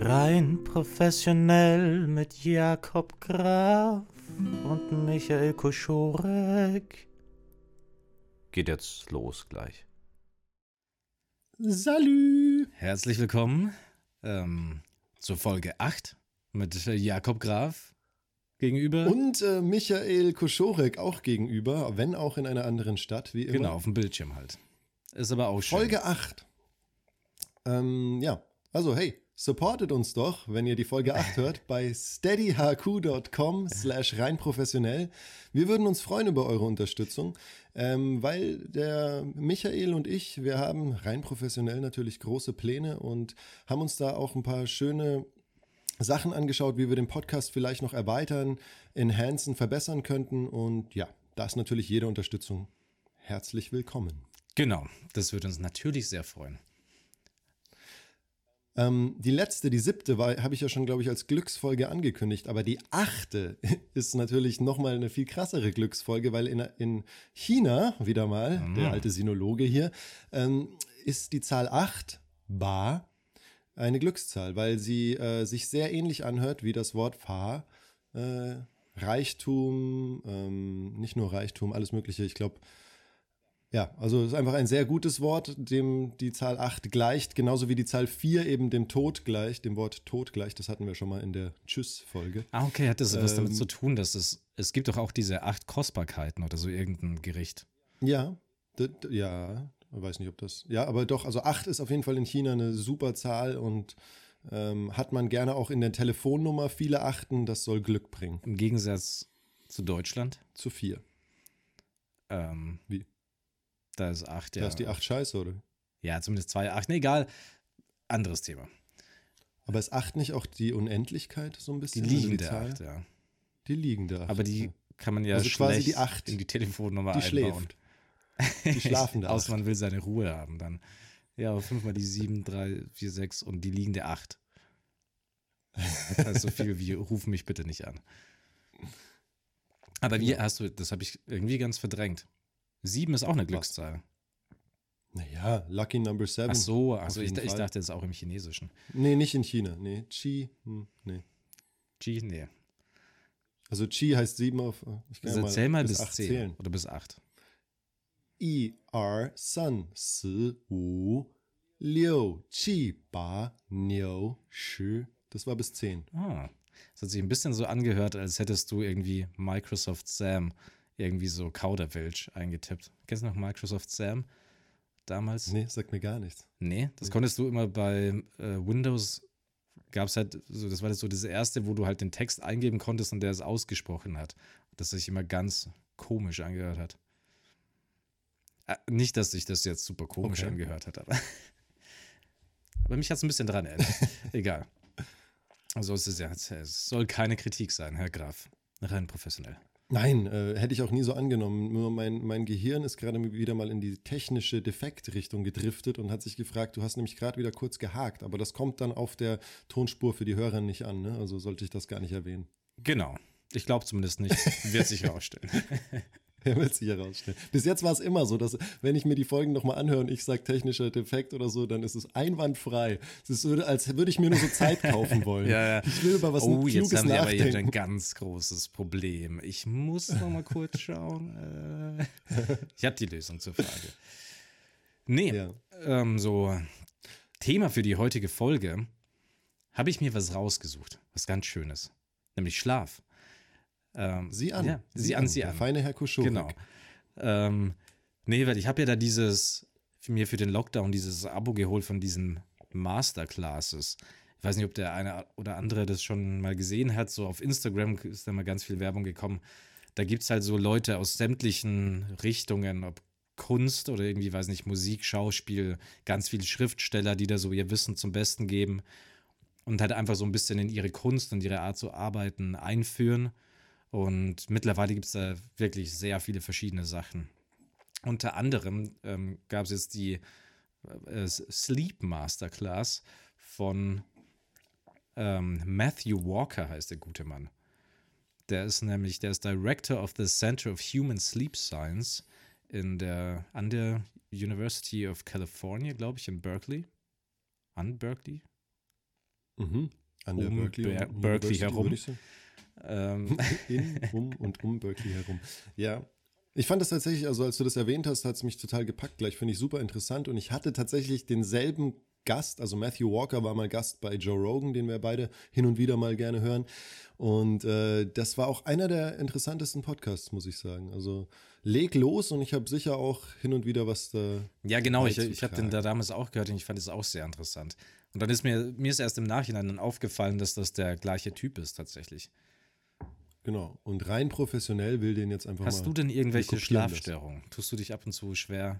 Rein professionell mit Jakob Graf und Michael Koschorek. Geht jetzt los gleich. Salü! Herzlich willkommen ähm, zur Folge 8 mit Jakob Graf gegenüber. Und äh, Michael Koschorek auch gegenüber, wenn auch in einer anderen Stadt, wie immer. Genau, auf dem Bildschirm halt. Ist aber auch schön. Folge 8. Ähm, ja, also hey, supportet uns doch, wenn ihr die Folge 8 hört, bei steadyhq.com slash rein professionell. Wir würden uns freuen über eure Unterstützung, ähm, weil der Michael und ich, wir haben rein professionell natürlich große Pläne und haben uns da auch ein paar schöne Sachen angeschaut, wie wir den Podcast vielleicht noch erweitern, enhancen, verbessern könnten. Und ja, da ist natürlich jede Unterstützung herzlich willkommen. Genau, das würde uns natürlich sehr freuen. Ähm, die letzte, die siebte, habe ich ja schon, glaube ich, als Glücksfolge angekündigt. Aber die achte ist natürlich nochmal eine viel krassere Glücksfolge, weil in, in China, wieder mal, mhm. der alte Sinologe hier, ähm, ist die Zahl 8 Ba eine Glückszahl, weil sie äh, sich sehr ähnlich anhört wie das Wort Fa. Äh, Reichtum, ähm, nicht nur Reichtum, alles Mögliche. Ich glaube, ja, also es ist einfach ein sehr gutes Wort, dem die Zahl 8 gleicht, genauso wie die Zahl 4 eben dem Tod gleicht, dem Wort Tod gleicht. Das hatten wir schon mal in der Tschüss-Folge. Ah, okay, hat das ähm, was damit ähm, zu tun, dass es, es gibt doch auch diese acht Kostbarkeiten oder so irgendein Gericht. Ja, ja, weiß nicht, ob das. Ja, aber doch, also 8 ist auf jeden Fall in China eine super Zahl und ähm, hat man gerne auch in der Telefonnummer viele Achten, das soll Glück bringen. Im Gegensatz zu Deutschland? Zu 4. Ähm, Wie? Da ist 8, ja. Da ist die 8 scheiße, oder? Ja, zumindest 2, 8. Nee, egal. Anderes Thema. Aber ist 8 nicht auch die Unendlichkeit so ein bisschen? Die liegende also 8, ja. Die liegende 8. Aber die kann man ja also quasi die 8 in die Telefonnummer die einbauen. Schläft. Die schlafen da. Außer man will seine Ruhe haben dann. Ja, fünfmal die sieben, drei, vier, sechs und die liegende acht. Das heißt so viel wie ruf mich bitte nicht an. Aber wie hast du, das habe ich irgendwie ganz verdrängt. Sieben ist auch eine Glückszahl. Naja, Lucky Number Seven. Ach so, also ich, ich, dachte, das ist auch im Chinesischen. Nee, nicht in China. Nee, Qi, hm, nee. Qi, nee. Also Qi heißt sieben auf. Äh, ich kann also ja mal zähl mal bis, bis zehn zählen. oder bis acht. I, R, San, Si, Wu, Liu, Qi, Ba, Niu, Shi. Das war bis zehn. Ah. Das hat sich ein bisschen so angehört, als hättest du irgendwie Microsoft Sam irgendwie so Kauderwelsch eingetippt. Kennst du noch Microsoft Sam? Damals? Nee, sagt mir gar nichts. Nee, das nee. konntest du immer bei äh, Windows gab es halt so, das war das so das erste, wo du halt den Text eingeben konntest und der es ausgesprochen hat. Das sich immer ganz komisch angehört hat. Äh, nicht, dass sich das jetzt super komisch okay. angehört hat, aber, aber mich hat es ein bisschen dran erinnert. Egal. Also es, ist ja, es soll keine Kritik sein, Herr Graf. Rein professionell. Nein, äh, hätte ich auch nie so angenommen. Nur mein, mein Gehirn ist gerade wieder mal in die technische Defektrichtung gedriftet und hat sich gefragt, du hast nämlich gerade wieder kurz gehakt, aber das kommt dann auf der Tonspur für die Hörer nicht an, ne? Also sollte ich das gar nicht erwähnen. Genau. Ich glaube zumindest nicht. Wird sich herausstellen. Er wird sich herausstellen. Bis jetzt war es immer so, dass wenn ich mir die Folgen nochmal anhöre und ich sage technischer Defekt oder so, dann ist es einwandfrei. Es ist so, als würde ich mir nur so Zeit kaufen wollen. ja, ja. Ich will über was Oh, jetzt haben wir aber hier ein ganz großes Problem. Ich muss nochmal kurz schauen. Äh, ich habe die Lösung zur Frage. Nee, ja. ähm, so Thema für die heutige Folge habe ich mir was rausgesucht. Was ganz Schönes. Nämlich Schlaf. Ähm, sie an. Ja, sie, sie an, sie an. feine Herr Kuschurek. Genau. Ähm, nee, weil ich habe ja da dieses, für mir für den Lockdown dieses Abo geholt von diesen Masterclasses. Ich weiß nicht, ob der eine oder andere das schon mal gesehen hat. So auf Instagram ist da mal ganz viel Werbung gekommen. Da gibt es halt so Leute aus sämtlichen Richtungen, ob Kunst oder irgendwie, weiß nicht, Musik, Schauspiel, ganz viele Schriftsteller, die da so ihr Wissen zum Besten geben und halt einfach so ein bisschen in ihre Kunst und ihre Art zu arbeiten einführen. Und mittlerweile gibt es da wirklich sehr viele verschiedene Sachen. Unter anderem ähm, gab es jetzt die äh, Sleep Masterclass von ähm, Matthew Walker, heißt der gute Mann. Der ist nämlich, der ist Director of the Center of Human Sleep Science in der, an der University of California, glaube ich, in Berkeley. An Berkeley? Mhm. An der Um Berkeley, Ber- Berkeley herum. Ähm, In, um und um Berkeley herum. Ja. Ich fand das tatsächlich, also als du das erwähnt hast, hat es mich total gepackt gleich. Finde ich super interessant. Und ich hatte tatsächlich denselben Gast, also Matthew Walker war mal Gast bei Joe Rogan, den wir beide hin und wieder mal gerne hören. Und äh, das war auch einer der interessantesten Podcasts, muss ich sagen. Also leg los und ich habe sicher auch hin und wieder was da. ja, genau, ich, ich habe den da damals auch gehört und ich fand es auch sehr interessant. Und dann ist mir, mir ist erst im Nachhinein dann aufgefallen, dass das der gleiche Typ ist tatsächlich. Genau. Und rein professionell will den jetzt einfach mal. Hast du denn irgendwelche. Schlafstörungen? Tust du dich ab und zu schwer?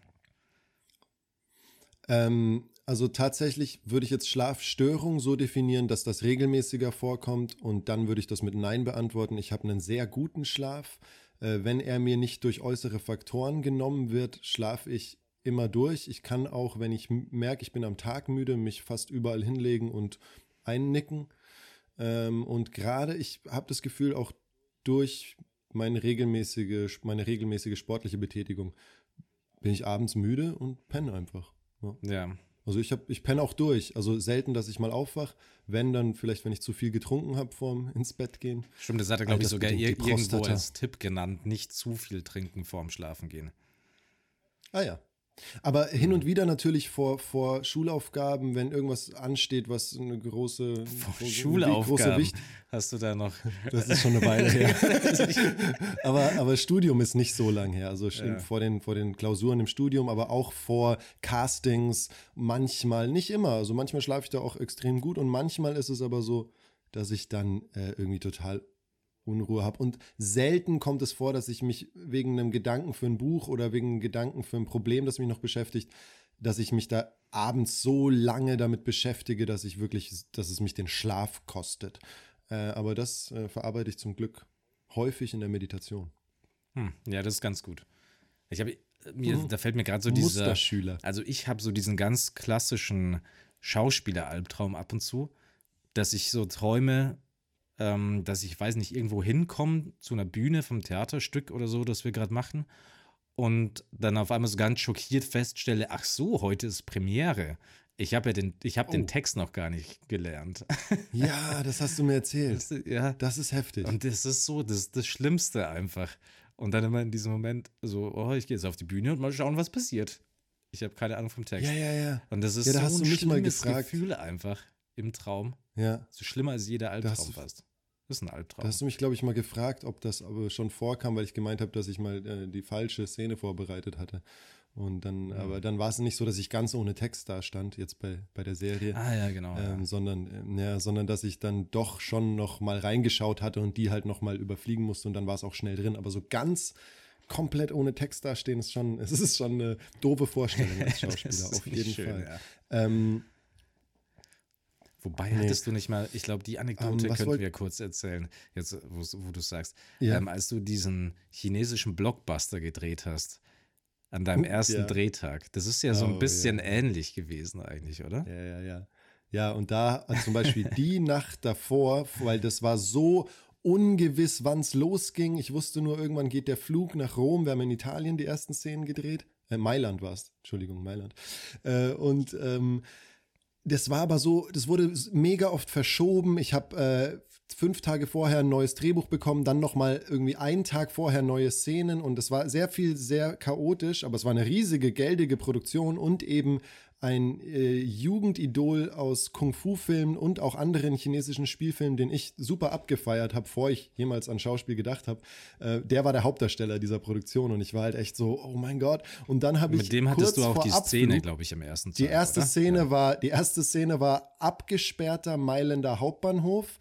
Ähm, also tatsächlich würde ich jetzt Schlafstörung so definieren, dass das regelmäßiger vorkommt und dann würde ich das mit Nein beantworten. Ich habe einen sehr guten Schlaf. Äh, wenn er mir nicht durch äußere Faktoren genommen wird, schlafe ich immer durch. Ich kann auch, wenn ich merke, ich bin am Tag müde, mich fast überall hinlegen und einnicken. Ähm, und gerade ich habe das Gefühl, auch durch meine regelmäßige, meine regelmäßige sportliche Betätigung bin ich abends müde und penne einfach. Ja. Ja. Also ich, hab, ich penne auch durch. Also selten, dass ich mal aufwach. Wenn, dann vielleicht, wenn ich zu viel getrunken habe vorm ins Bett gehen. Stimmt, das hat er, glaube ich, sogar ir irgendwo als Tipp genannt, nicht zu viel trinken vorm Schlafen gehen. Ah ja. Aber hin und wieder natürlich vor, vor Schulaufgaben, wenn irgendwas ansteht, was eine große, Vor große- Schulaufgaben große Wicht. hast du da noch. Das ist schon eine Weile her. aber, aber Studium ist nicht so lang her. Also Ja. vor, den, vor den Klausuren im Studium, aber auch vor Castings manchmal, nicht immer. Also manchmal schlafe ich da auch extrem gut und manchmal ist es aber so, dass ich dann äh, irgendwie total Unruhe habe. Und selten kommt es vor, dass ich mich wegen einem Gedanken für ein Buch oder wegen einem Gedanken für ein Problem, das mich noch beschäftigt, dass ich mich da abends so lange damit beschäftige, dass ich wirklich, dass es mich den Schlaf kostet. Äh, aber das äh, verarbeite ich zum Glück häufig in der Meditation. Hm, ja, das ist ganz gut. Ich habe mir, Mhm. da fällt mir gerade so dieser. Musterschüler. Also ich habe so diesen ganz klassischen Schauspieler-Albtraum ab und zu, dass ich so träume, ähm, dass ich, weiß nicht, irgendwo hinkomme zu einer Bühne vom Theaterstück oder so, das wir gerade machen und dann auf einmal so ganz schockiert feststelle, ach so, heute ist Premiere. Ich habe ja den, ich habe Oh. den Text noch gar nicht gelernt. Ja, das hast du mir erzählt. Das, ja, Das ist heftig. und das ist so, das ist das Schlimmste einfach. Und dann immer in diesem Moment so, oh, ich gehe jetzt auf die Bühne und mal schauen, was passiert. Ich habe keine Ahnung vom Text. ja, ja, ja. Und das ist Ja, da so hast ein du mich mal schlimmes gefragt. Gefühl einfach im Traum. Ja. So schlimmer als jeder Albtraum fast. Das ist ein Albtraum. Da hast du mich, glaube ich, mal gefragt, ob das aber schon vorkam, weil ich gemeint habe, dass ich mal äh, die falsche Szene vorbereitet hatte. Und dann, aber dann war es nicht so, dass ich ganz ohne Text da stand, jetzt bei, bei der Serie. ah ja, genau. Ähm, ja. sondern, ähm, ja, sondern dass ich dann doch schon noch mal reingeschaut hatte und die halt noch mal überfliegen musste und dann war es auch schnell drin. Aber so ganz komplett ohne Text dastehen ist schon, es ist schon eine doofe Vorstellung als Schauspieler, auf jeden schön, Fall. ja. Ähm, Wobei Nee. hattest du nicht mal, ich glaube, die Anekdote Ähm, könnten wir kurz erzählen, jetzt wo, wo du sagst, Ja. ähm, als du diesen chinesischen Blockbuster gedreht hast, an deinem Uh, ersten ja. Drehtag. Das ist ja so ein Oh, bisschen ja. ähnlich gewesen eigentlich, oder? Ja, ja, ja. Ja, und da also zum Beispiel die Nacht davor, weil das war so ungewiss, wann es losging. Ich wusste nur, irgendwann geht der Flug nach Rom. Wir haben in Italien die ersten Szenen gedreht. Äh, Mailand war es. Entschuldigung, Mailand. Äh, und ähm, das war aber so, das wurde mega oft verschoben. Ich habe äh, fünf Tage vorher ein neues Drehbuch bekommen, dann nochmal irgendwie einen Tag vorher neue Szenen und es war sehr viel, sehr chaotisch, aber es war eine riesige, geldige Produktion und eben ein äh, Jugendidol aus Kung-Fu-Filmen und auch anderen chinesischen Spielfilmen, den ich super abgefeiert habe, bevor ich jemals an Schauspiel gedacht habe. Äh, der war der Hauptdarsteller dieser Produktion und ich war halt echt so, oh mein Gott. Und dann habe ich Mit dem hattest kurz du auch die Szene, glaube ich, im ersten die Tag, erste oder? Szene Ja. war, die erste Szene war abgesperrter Mailänder Hauptbahnhof,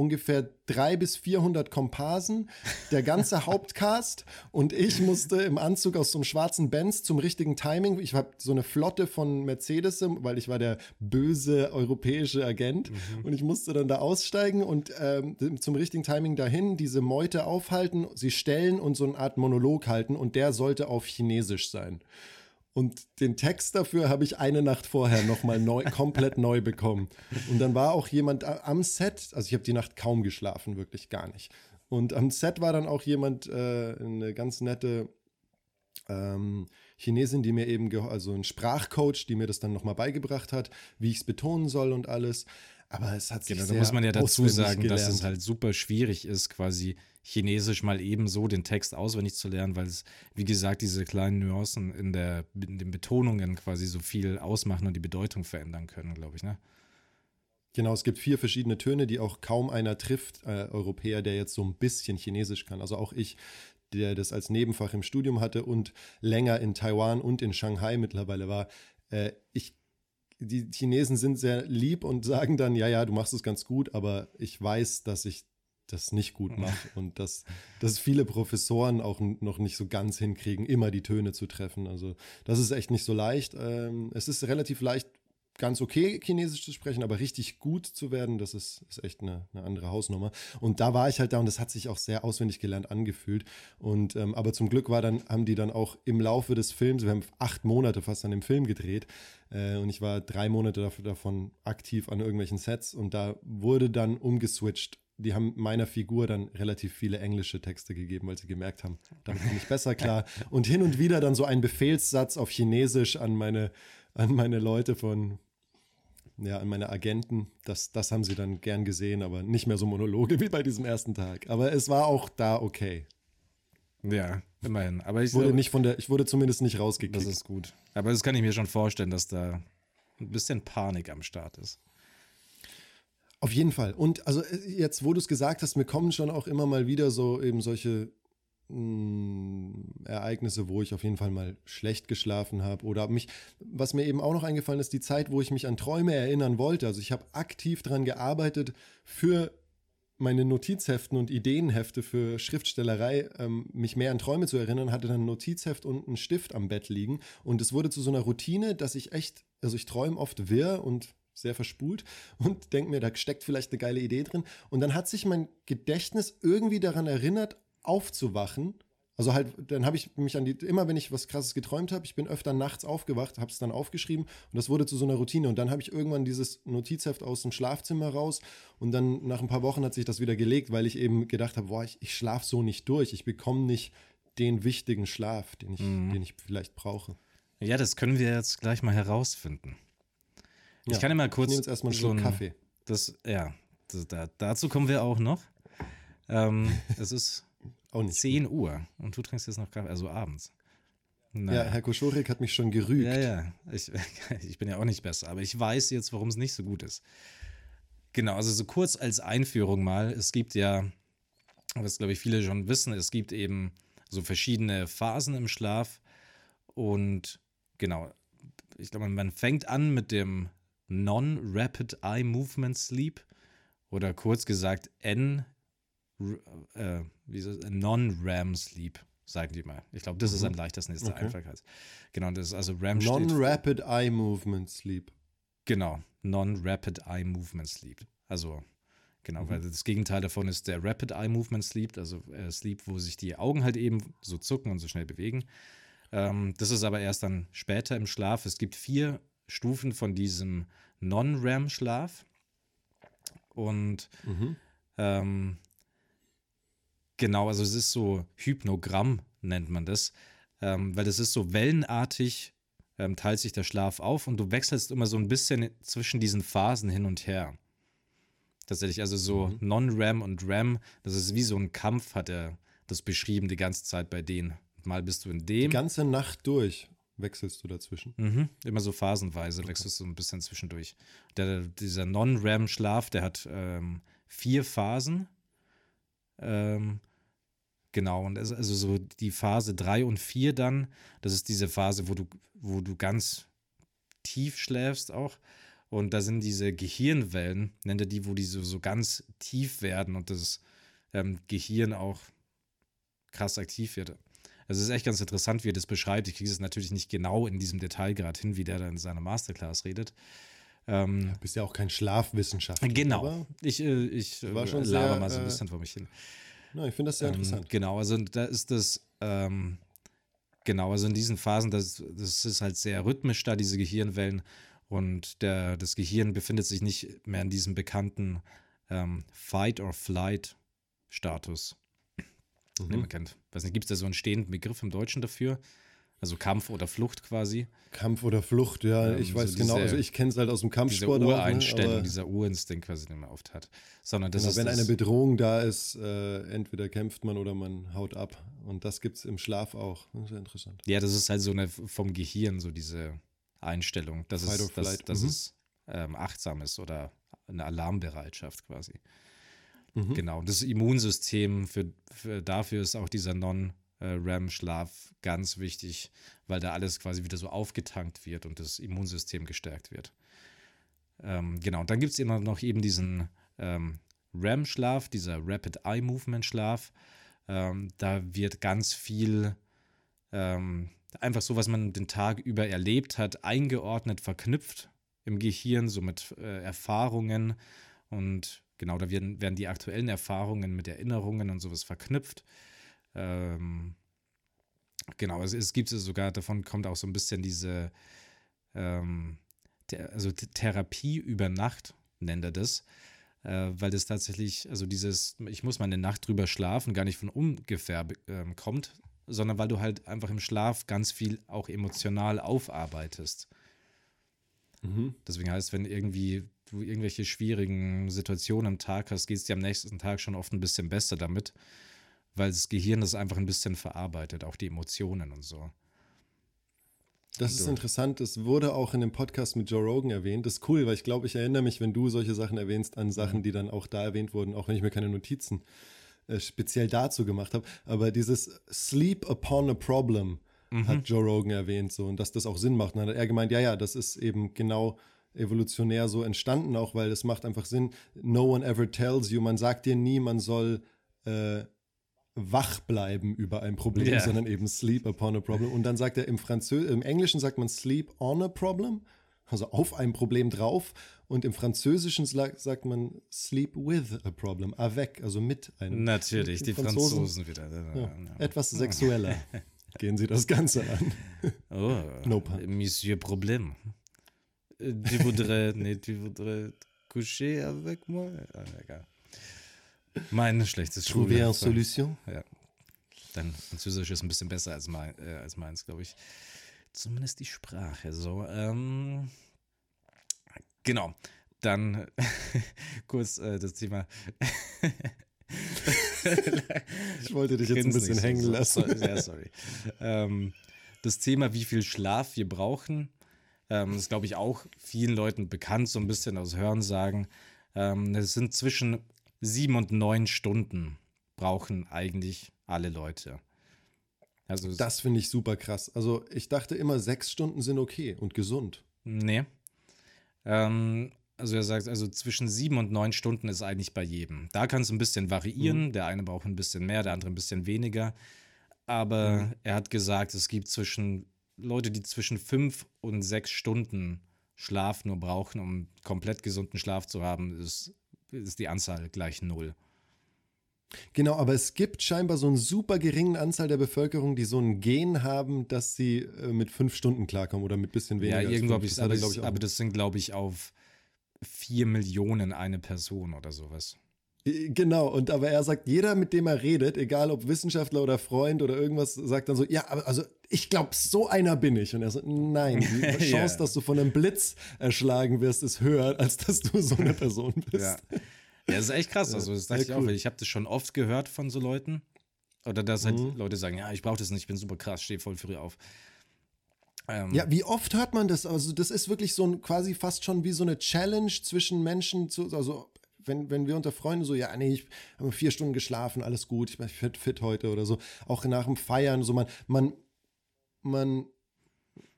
ungefähr drei bis 400 Komparsen, der ganze Hauptcast. Und ich musste im Anzug aus so einem schwarzen Benz zum richtigen Timing, ich habe so eine Flotte von Mercedes, weil ich war der böse europäische Agent. Und ich musste dann da aussteigen und ähm, zum richtigen Timing dahin diese Meute aufhalten, sie stellen und so eine Art Monolog halten. Und der sollte auf Chinesisch sein. Und den Text dafür habe ich eine Nacht vorher nochmal neu, komplett neu bekommen. Und dann war auch jemand a- am Set, also ich habe die Nacht kaum geschlafen, wirklich gar nicht. Und am Set war dann auch jemand, äh, eine ganz nette ähm, Chinesin, die mir eben, also ein Sprachcoach, die mir das dann nochmal beigebracht hat, wie ich es betonen soll und alles. Aber es hat sich Genau, da muss man ja dazu sagen, dass gelernt. es halt super schwierig ist, quasi Chinesisch mal ebenso den Text auswendig zu lernen, weil es, wie gesagt, diese kleinen Nuancen in, der, in den Betonungen quasi so viel ausmachen und die Bedeutung verändern können, glaube ich, ne? Genau, es gibt vier verschiedene Töne, die auch kaum einer trifft, äh, Europäer, der jetzt so ein bisschen Chinesisch kann. Also auch ich, der das als Nebenfach im Studium hatte und länger in Taiwan und in Shanghai mittlerweile war. Äh, ich, die Chinesen sind sehr lieb und sagen dann, ja, ja, du machst es ganz gut, aber ich weiß, dass ich das nicht gut mache und dass, dass viele Professoren auch noch nicht so ganz hinkriegen, immer die Töne zu treffen. Also das ist echt nicht so leicht. Ähm, es ist relativ leicht, ganz okay Chinesisch zu sprechen, aber richtig gut zu werden, das ist, ist echt eine, eine andere Hausnummer. Und da war ich halt da und das hat sich auch sehr auswendig gelernt angefühlt. Und ähm, aber zum Glück war dann, haben die dann auch im Laufe des Films, wir haben acht Monate fast an dem Film gedreht, äh, und ich war drei Monate davon aktiv an irgendwelchen Sets und da wurde dann umgeswitcht. Die haben meiner Figur dann relativ viele englische Texte gegeben, weil sie gemerkt haben, damit komme ich besser klar. Und hin und wieder dann so ein Befehlssatz auf Chinesisch an meine, an meine Leute von, ja, an meine Agenten. Das, das haben sie dann gern gesehen, aber nicht mehr so Monologe wie bei diesem ersten Tag. Aber es war auch da okay. Ja, immerhin. Aber ich wurde, nicht von der, ich wurde zumindest nicht rausgekickt. das ist gut. Aber das kann ich mir schon vorstellen, dass da ein bisschen Panik am Start ist. Auf jeden Fall. Und also äh, jetzt, wo du es gesagt hast, mir kommen schon auch immer mal wieder so eben solche mh, Ereignisse, wo ich auf jeden Fall mal schlecht geschlafen habe oder mich, was mir eben auch noch eingefallen ist, die Zeit, wo ich mich an Träume erinnern wollte. Also ich habe aktiv daran gearbeitet, für meine Notizheften und Ideenhefte für Schriftstellerei, ähm, mich mehr an Träume zu erinnern, hatte dann ein Notizheft und einen Stift am Bett liegen. Und es wurde zu so einer Routine, dass ich echt, also ich träume oft wirr und sehr verspult und denke mir, da steckt vielleicht eine geile Idee drin. Und dann hat sich mein Gedächtnis irgendwie daran erinnert, aufzuwachen. Also halt, dann habe ich mich an die, immer wenn ich was krasses geträumt habe, ich bin öfter nachts aufgewacht, habe es dann aufgeschrieben und das wurde zu so einer Routine. Und dann habe ich irgendwann dieses Notizheft aus dem Schlafzimmer raus und dann nach ein paar Wochen hat sich das wieder gelegt, weil ich eben gedacht habe, boah, ich, ich schlafe so nicht durch, ich bekomme nicht den wichtigen Schlaf, den ich, den ich vielleicht brauche. Ja, das können wir jetzt gleich mal herausfinden. Ich Ja, kann ja mal Ich kurz nehme jetzt erstmal einen so Schluck ein, Kaffee. Das, ja, das, da, dazu kommen wir auch noch. Ähm, es ist Auch nicht. 10 Uhr und du trinkst jetzt noch Kaffee, also abends. Ja, Naja. Herr Koschorik hat mich schon gerügt. Ja, ja. Ich, ich bin ja auch nicht besser, aber ich weiß jetzt, warum es nicht so gut ist. Genau, also so kurz als Einführung mal. Es gibt ja, was glaube ich viele schon wissen, es gibt eben so verschiedene Phasen im Schlaf. Und genau, ich glaube, man fängt an mit dem Non-Rapid Eye Movement Sleep oder kurz gesagt N, äh, es? Non-REM Sleep, sagen die mal. Ich glaube, das ist am leichtesten, ist der Okay. Einfachheit. Genau, das ist also REM Non-Rapid Eye Movement Sleep. Genau, Non-Rapid Eye Movement Sleep. Also, genau, weil das Gegenteil davon ist der Rapid Eye Movement Sleep, also äh, Sleep, wo sich die Augen halt eben so zucken und so schnell bewegen. Ähm, das ist aber erst dann später im Schlaf. Es gibt vier Stufen von diesem Non-REM-Schlaf. Und Mhm. ähm, genau, also es ist so Hypnogramm, nennt man das. Ähm, weil das ist so wellenartig, ähm, teilt sich der Schlaf auf und du wechselst immer so ein bisschen zwischen diesen Phasen hin und her. Tatsächlich, also so Mhm. Non-REM und REM, das ist wie so ein Kampf, hat er das beschrieben die ganze Zeit bei denen. Mal bist du in Die dem. ganze Nacht durch wechselst du dazwischen. Mhm, immer so phasenweise wechselst du ein bisschen zwischendurch. Der, dieser Non-REM-Schlaf, der hat ähm, vier Phasen. Ähm, genau, und also so die Phase 3 und 4 dann, das ist diese Phase, wo du, wo du ganz tief schläfst auch. Und da sind diese Gehirnwellen, nennt er die, wo die so, so ganz tief werden und das ähm, Gehirn auch krass aktiv wird. Also es ist echt ganz interessant, wie er das beschreibt. Ich kriege es natürlich nicht genau in diesem Detail gerade hin, wie der da in seiner Masterclass redet. Ähm, Du bist ja auch kein Schlafwissenschaftler. genau. Ich, äh, ich war äh, schon laber sehr, mal so ein äh, bisschen vor mich hin. Na, ich finde das sehr Ähm, interessant. Genau, also da ist das, ähm, genau, also in diesen Phasen, das, das ist halt sehr rhythmisch da, diese Gehirnwellen. Und der, das Gehirn befindet sich nicht mehr in diesem bekannten ähm, Fight-or-Flight-Status, den Mhm. man kennt. Weiß nicht, gibt es da so einen stehenden Begriff im Deutschen dafür? Also Kampf oder Flucht quasi. Kampf oder Flucht, ja, Ähm, ich weiß so genau. diese- Also ich kenne es halt aus dem Diese Kampfsport. auch, ne, Ureinstellung, dieser Urinstinkt quasi, den man oft hat. Sondern das Genau, ist wenn das, eine Bedrohung da ist, äh, entweder kämpft man oder man haut ab. Und das gibt es im Schlaf auch. Das ist ja interessant. Ja, das ist halt so eine vom Gehirn, so diese Einstellung, dass Fight es, dass, dass mhm. es ähm, achtsam ist oder eine Alarmbereitschaft quasi. Mhm. Genau. Das Immunsystem für, für dafür ist auch dieser Non-REM-Schlaf ganz wichtig, weil da alles quasi wieder so aufgetankt wird und das Immunsystem gestärkt wird. Ähm, genau. Dann gibt es immer noch eben diesen ähm, REM-Schlaf, dieser Rapid Eye Movement Schlaf. Ähm, da wird ganz viel ähm, einfach so, was man den Tag über erlebt hat, eingeordnet, verknüpft im Gehirn, so mit äh, Erfahrungen. Und genau, da werden, werden die aktuellen Erfahrungen mit Erinnerungen und sowas verknüpft. Ähm, genau, es, es gibt es sogar, davon kommt auch so ein bisschen diese, ähm, der, also Th- Therapie über Nacht, nennt er das. Äh, weil das tatsächlich, also dieses, ich muss mal eine Nacht drüber schlafen, gar nicht von ungefähr ähm, kommt, sondern weil du halt einfach im Schlaf ganz viel auch emotional aufarbeitest. Mhm. Deswegen heißt, wenn irgendwie du irgendwelche schwierigen Situationen am Tag hast, geht es dir am nächsten Tag schon oft ein bisschen besser damit, weil das Gehirn das einfach ein bisschen verarbeitet, auch die Emotionen und so. Das ist interessant. Das wurde auch in dem Podcast mit Joe Rogan erwähnt. Das ist cool, weil ich glaube, ich erinnere mich, wenn du solche Sachen erwähnst, an Sachen, die dann auch da erwähnt wurden, auch wenn ich mir keine Notizen äh, speziell dazu gemacht habe. Aber dieses Sleep upon a problem hat Joe Rogan erwähnt, so und dass das auch Sinn macht. Und dann hat er gemeint, ja, ja, das ist eben genau evolutionär so entstanden, auch weil das macht einfach Sinn. No one ever tells you, man sagt dir nie, man soll äh, wach bleiben über ein Problem, Ja. sondern eben sleep upon a problem. Und dann sagt er im Französ im Englischen sagt man sleep on a problem, also auf ein Problem drauf. Und im Französischen sagt man sleep with a problem, avec, also mit einem. Natürlich, die Franzosen- Franzosen wieder. Ja, Ja. etwas sexueller gehen sie das Ganze an. Oh, No. Monsieur Problem. Euh, Tu voudrais, nee, tu voudrais coucher avec moi? Ah, egal. Mein schlechtes Trouver Schule. solution. Ja. Dein Französisch ist ein bisschen besser als, mein, äh, als meins, glaube ich. Zumindest die Sprache. So, ähm, genau. Dann kurz äh, das Thema. Ich wollte dich jetzt ein bisschen nicht hängen lassen. So, ja, sorry. ähm, das Thema, wie viel Schlaf wir brauchen, ähm, ist, glaube ich, auch vielen Leuten bekannt, so ein bisschen aus Hörensagen. Ähm, es sind zwischen sieben und neun Stunden brauchen eigentlich alle Leute. Also, Das finde ich super krass. Also ich dachte immer, sechs Stunden sind okay und gesund. nee. Ähm, also er sagt, also zwischen sieben und neun Stunden ist eigentlich bei jedem. Da kann es ein bisschen variieren. Der eine braucht ein bisschen mehr, der andere ein bisschen weniger. Aber er hat gesagt, es gibt zwischen Leute, die zwischen fünf und sechs Stunden Schlaf nur brauchen, um komplett gesunden Schlaf zu haben, ist, ist die Anzahl gleich null. Genau, aber es gibt scheinbar so einen super geringen Anzahl der Bevölkerung, die so ein Gen haben, dass sie äh, mit fünf Stunden klarkommen oder mit bisschen weniger. ja, irgendwo habe ich es, aber, er, ich, das sind, glaube ich, auf vier Millionen eine Person oder sowas. Genau, und aber er sagt, jeder, mit dem er redet, egal ob Wissenschaftler oder Freund oder irgendwas, sagt dann so, ja, aber also ich glaube, so einer bin ich. Und er so, nein, die. Chance, dass du von einem Blitz erschlagen wirst, ist höher, als dass du so eine Person bist. Ja. ja, das ist echt krass. Also, das dachte Ja, ich auch, cool. weil ich habe das schon oft gehört von so Leuten. Oder dass halt Mhm. Leute sagen, ja, ich brauche das nicht, ich bin super krass, stehe voll früh auf. Ähm, Ja, wie oft hört man das? Also, das ist wirklich so ein quasi fast schon wie so eine Challenge zwischen Menschen zu, also wenn, wenn wir unter Freunden so, ja, nee, ich habe vier Stunden geschlafen, alles gut, ich bin fit, fit heute oder so, auch nach dem Feiern, so man, man, man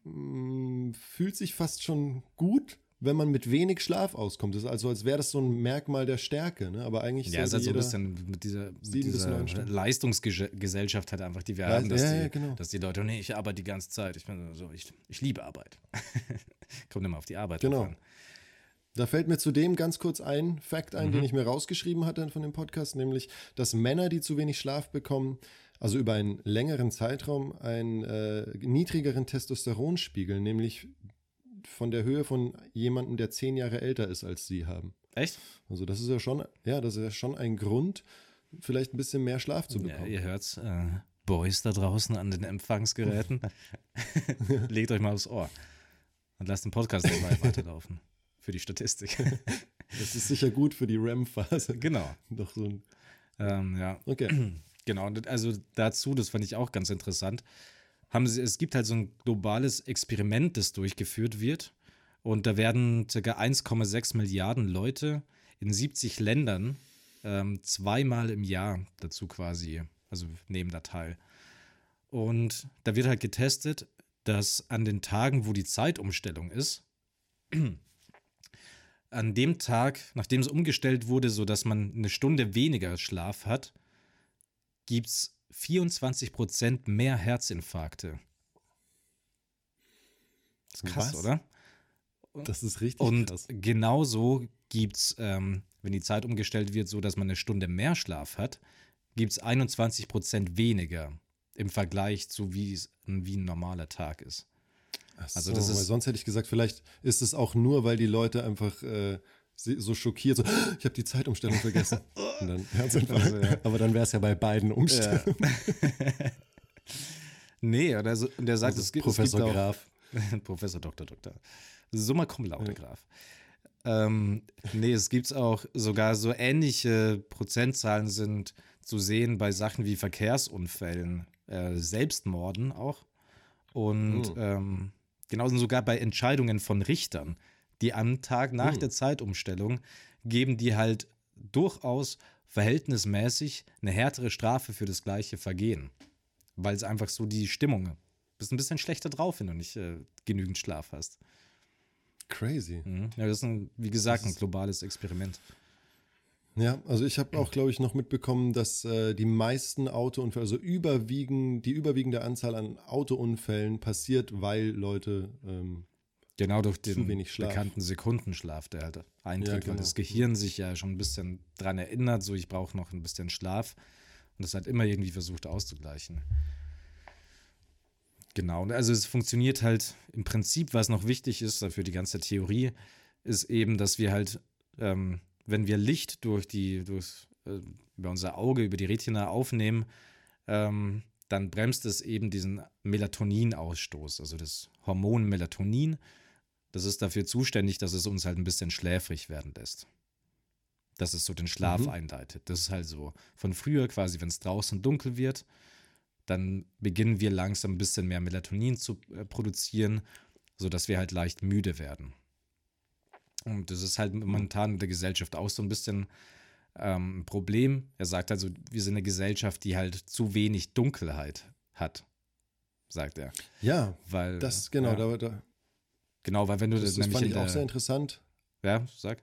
mm, fühlt sich fast schon gut, wenn man mit wenig Schlaf auskommt. Das ist also, als wäre das so ein Merkmal der Stärke, ne? Aber eigentlich Ja, es ist halt so ein bisschen mit dieser, mit dieser. Leistungsgesellschaft halt einfach, die wir Ja, haben, dass, ja, die, ja, genau. dass die Leute, nee, ich arbeite die ganze Zeit. Ich bin so, ich, ich liebe Arbeit. Kommt immer auf die Arbeit Genau. an. Da fällt mir zudem ganz kurz ein Fakt ein, Mhm. den ich mir rausgeschrieben hatte von dem Podcast, nämlich, dass Männer, die zu wenig Schlaf bekommen, also über einen längeren Zeitraum einen äh, niedrigeren Testosteronspiegel, nämlich von der Höhe von jemandem, der zehn Jahre älter ist als sie haben. Echt? Also das ist ja schon, ja, das ist ja schon ein Grund, vielleicht ein bisschen mehr Schlaf zu Ja, bekommen. ihr hört's. Äh, Boys da draußen an den Empfangsgeräten, legt euch mal aufs Ohr und lasst den Podcast dabei weiterlaufen. Für die Statistik. Das ist sicher gut für die REM-Phase. genau. Doch so ein. Ähm, ja. Okay. Genau, also dazu, das fand ich auch ganz interessant, haben sie, es gibt halt so ein globales Experiment, das durchgeführt wird. Und da werden ca. 1,6 Milliarden Leute in 70 Ländern ähm, zweimal im Jahr dazu quasi, also nehmen da teil. Und da wird halt getestet, dass an den Tagen, wo die Zeitumstellung ist, an dem Tag, nachdem es umgestellt wurde, sodass man eine Stunde weniger Schlaf hat, gibt es 24% mehr Herzinfarkte. Das ist krass, Was? oder? Das ist richtig Und krass. genauso gibt es, ähm, wenn die Zeit umgestellt wird, so dass man eine Stunde mehr Schlaf hat, gibt es 21% weniger im Vergleich zu wie wie ein normaler Tag ist. Ach also so, das weil ist- sonst hätte ich gesagt, vielleicht ist es auch nur, weil die Leute einfach äh, so schockiert, so, ich habe die Zeitumstellung vergessen. Und dann. Also, ja. Aber dann wäre es ja bei beiden Umstellungen. Nee, oder so, und der sagt, Also es gibt, Professor es gibt auch, Graf. Professor Dr. Dr. Summa cum laude Graf. Ähm, nee, es gibt auch sogar so ähnliche Prozentzahlen sind zu sehen bei Sachen wie Verkehrsunfällen, äh, Selbstmorden auch. Und Hm. ähm, genauso sogar bei Entscheidungen von Richtern, die am Tag nach Hm. der Zeitumstellung geben die halt durchaus verhältnismäßig eine härtere Strafe für das gleiche Vergehen. Weil es einfach so die Stimmung bist ein bisschen schlechter drauf, wenn du nicht äh, genügend Schlaf hast. Crazy. Mhm. Ja, das ist ein, wie gesagt, ein globales Experiment. Ja, also ich habe auch, glaube ich, noch mitbekommen, dass äh, die meisten Autounfälle, also überwiegend, die überwiegende Anzahl an Autounfällen passiert, weil Leute ähm, Genau durch den bekannten Sekundenschlaf, der halt eintritt, Ja, weil genau. das Gehirn sich ja schon ein bisschen dran erinnert, so ich brauche noch ein bisschen Schlaf und das halt immer irgendwie versucht auszugleichen. Genau, und also es funktioniert halt im Prinzip, was noch wichtig ist für die ganze Theorie, ist eben, dass wir halt, ähm, wenn wir Licht durch die, durch, äh, über unser Auge, über die Retina aufnehmen, ähm, dann bremst es eben diesen Melatoninausstoß, also das Hormon Melatonin. Das ist dafür zuständig, dass es uns halt ein bisschen schläfrig werden lässt. Dass es so den Schlaf Mhm. einleitet. Das ist halt so von früher quasi, wenn es draußen dunkel wird, dann beginnen wir langsam ein bisschen mehr Melatonin zu äh, produzieren, sodass wir halt leicht müde werden. Und das ist halt momentan in der Gesellschaft auch so ein bisschen ähm, ein Problem. Er sagt also, wir sind eine Gesellschaft, die halt zu wenig Dunkelheit hat, sagt er. ja, Weil, das genau, ja, da, da, genau, weil wenn du das, das nämlich fand in ich auch sehr interessant. ja, sag.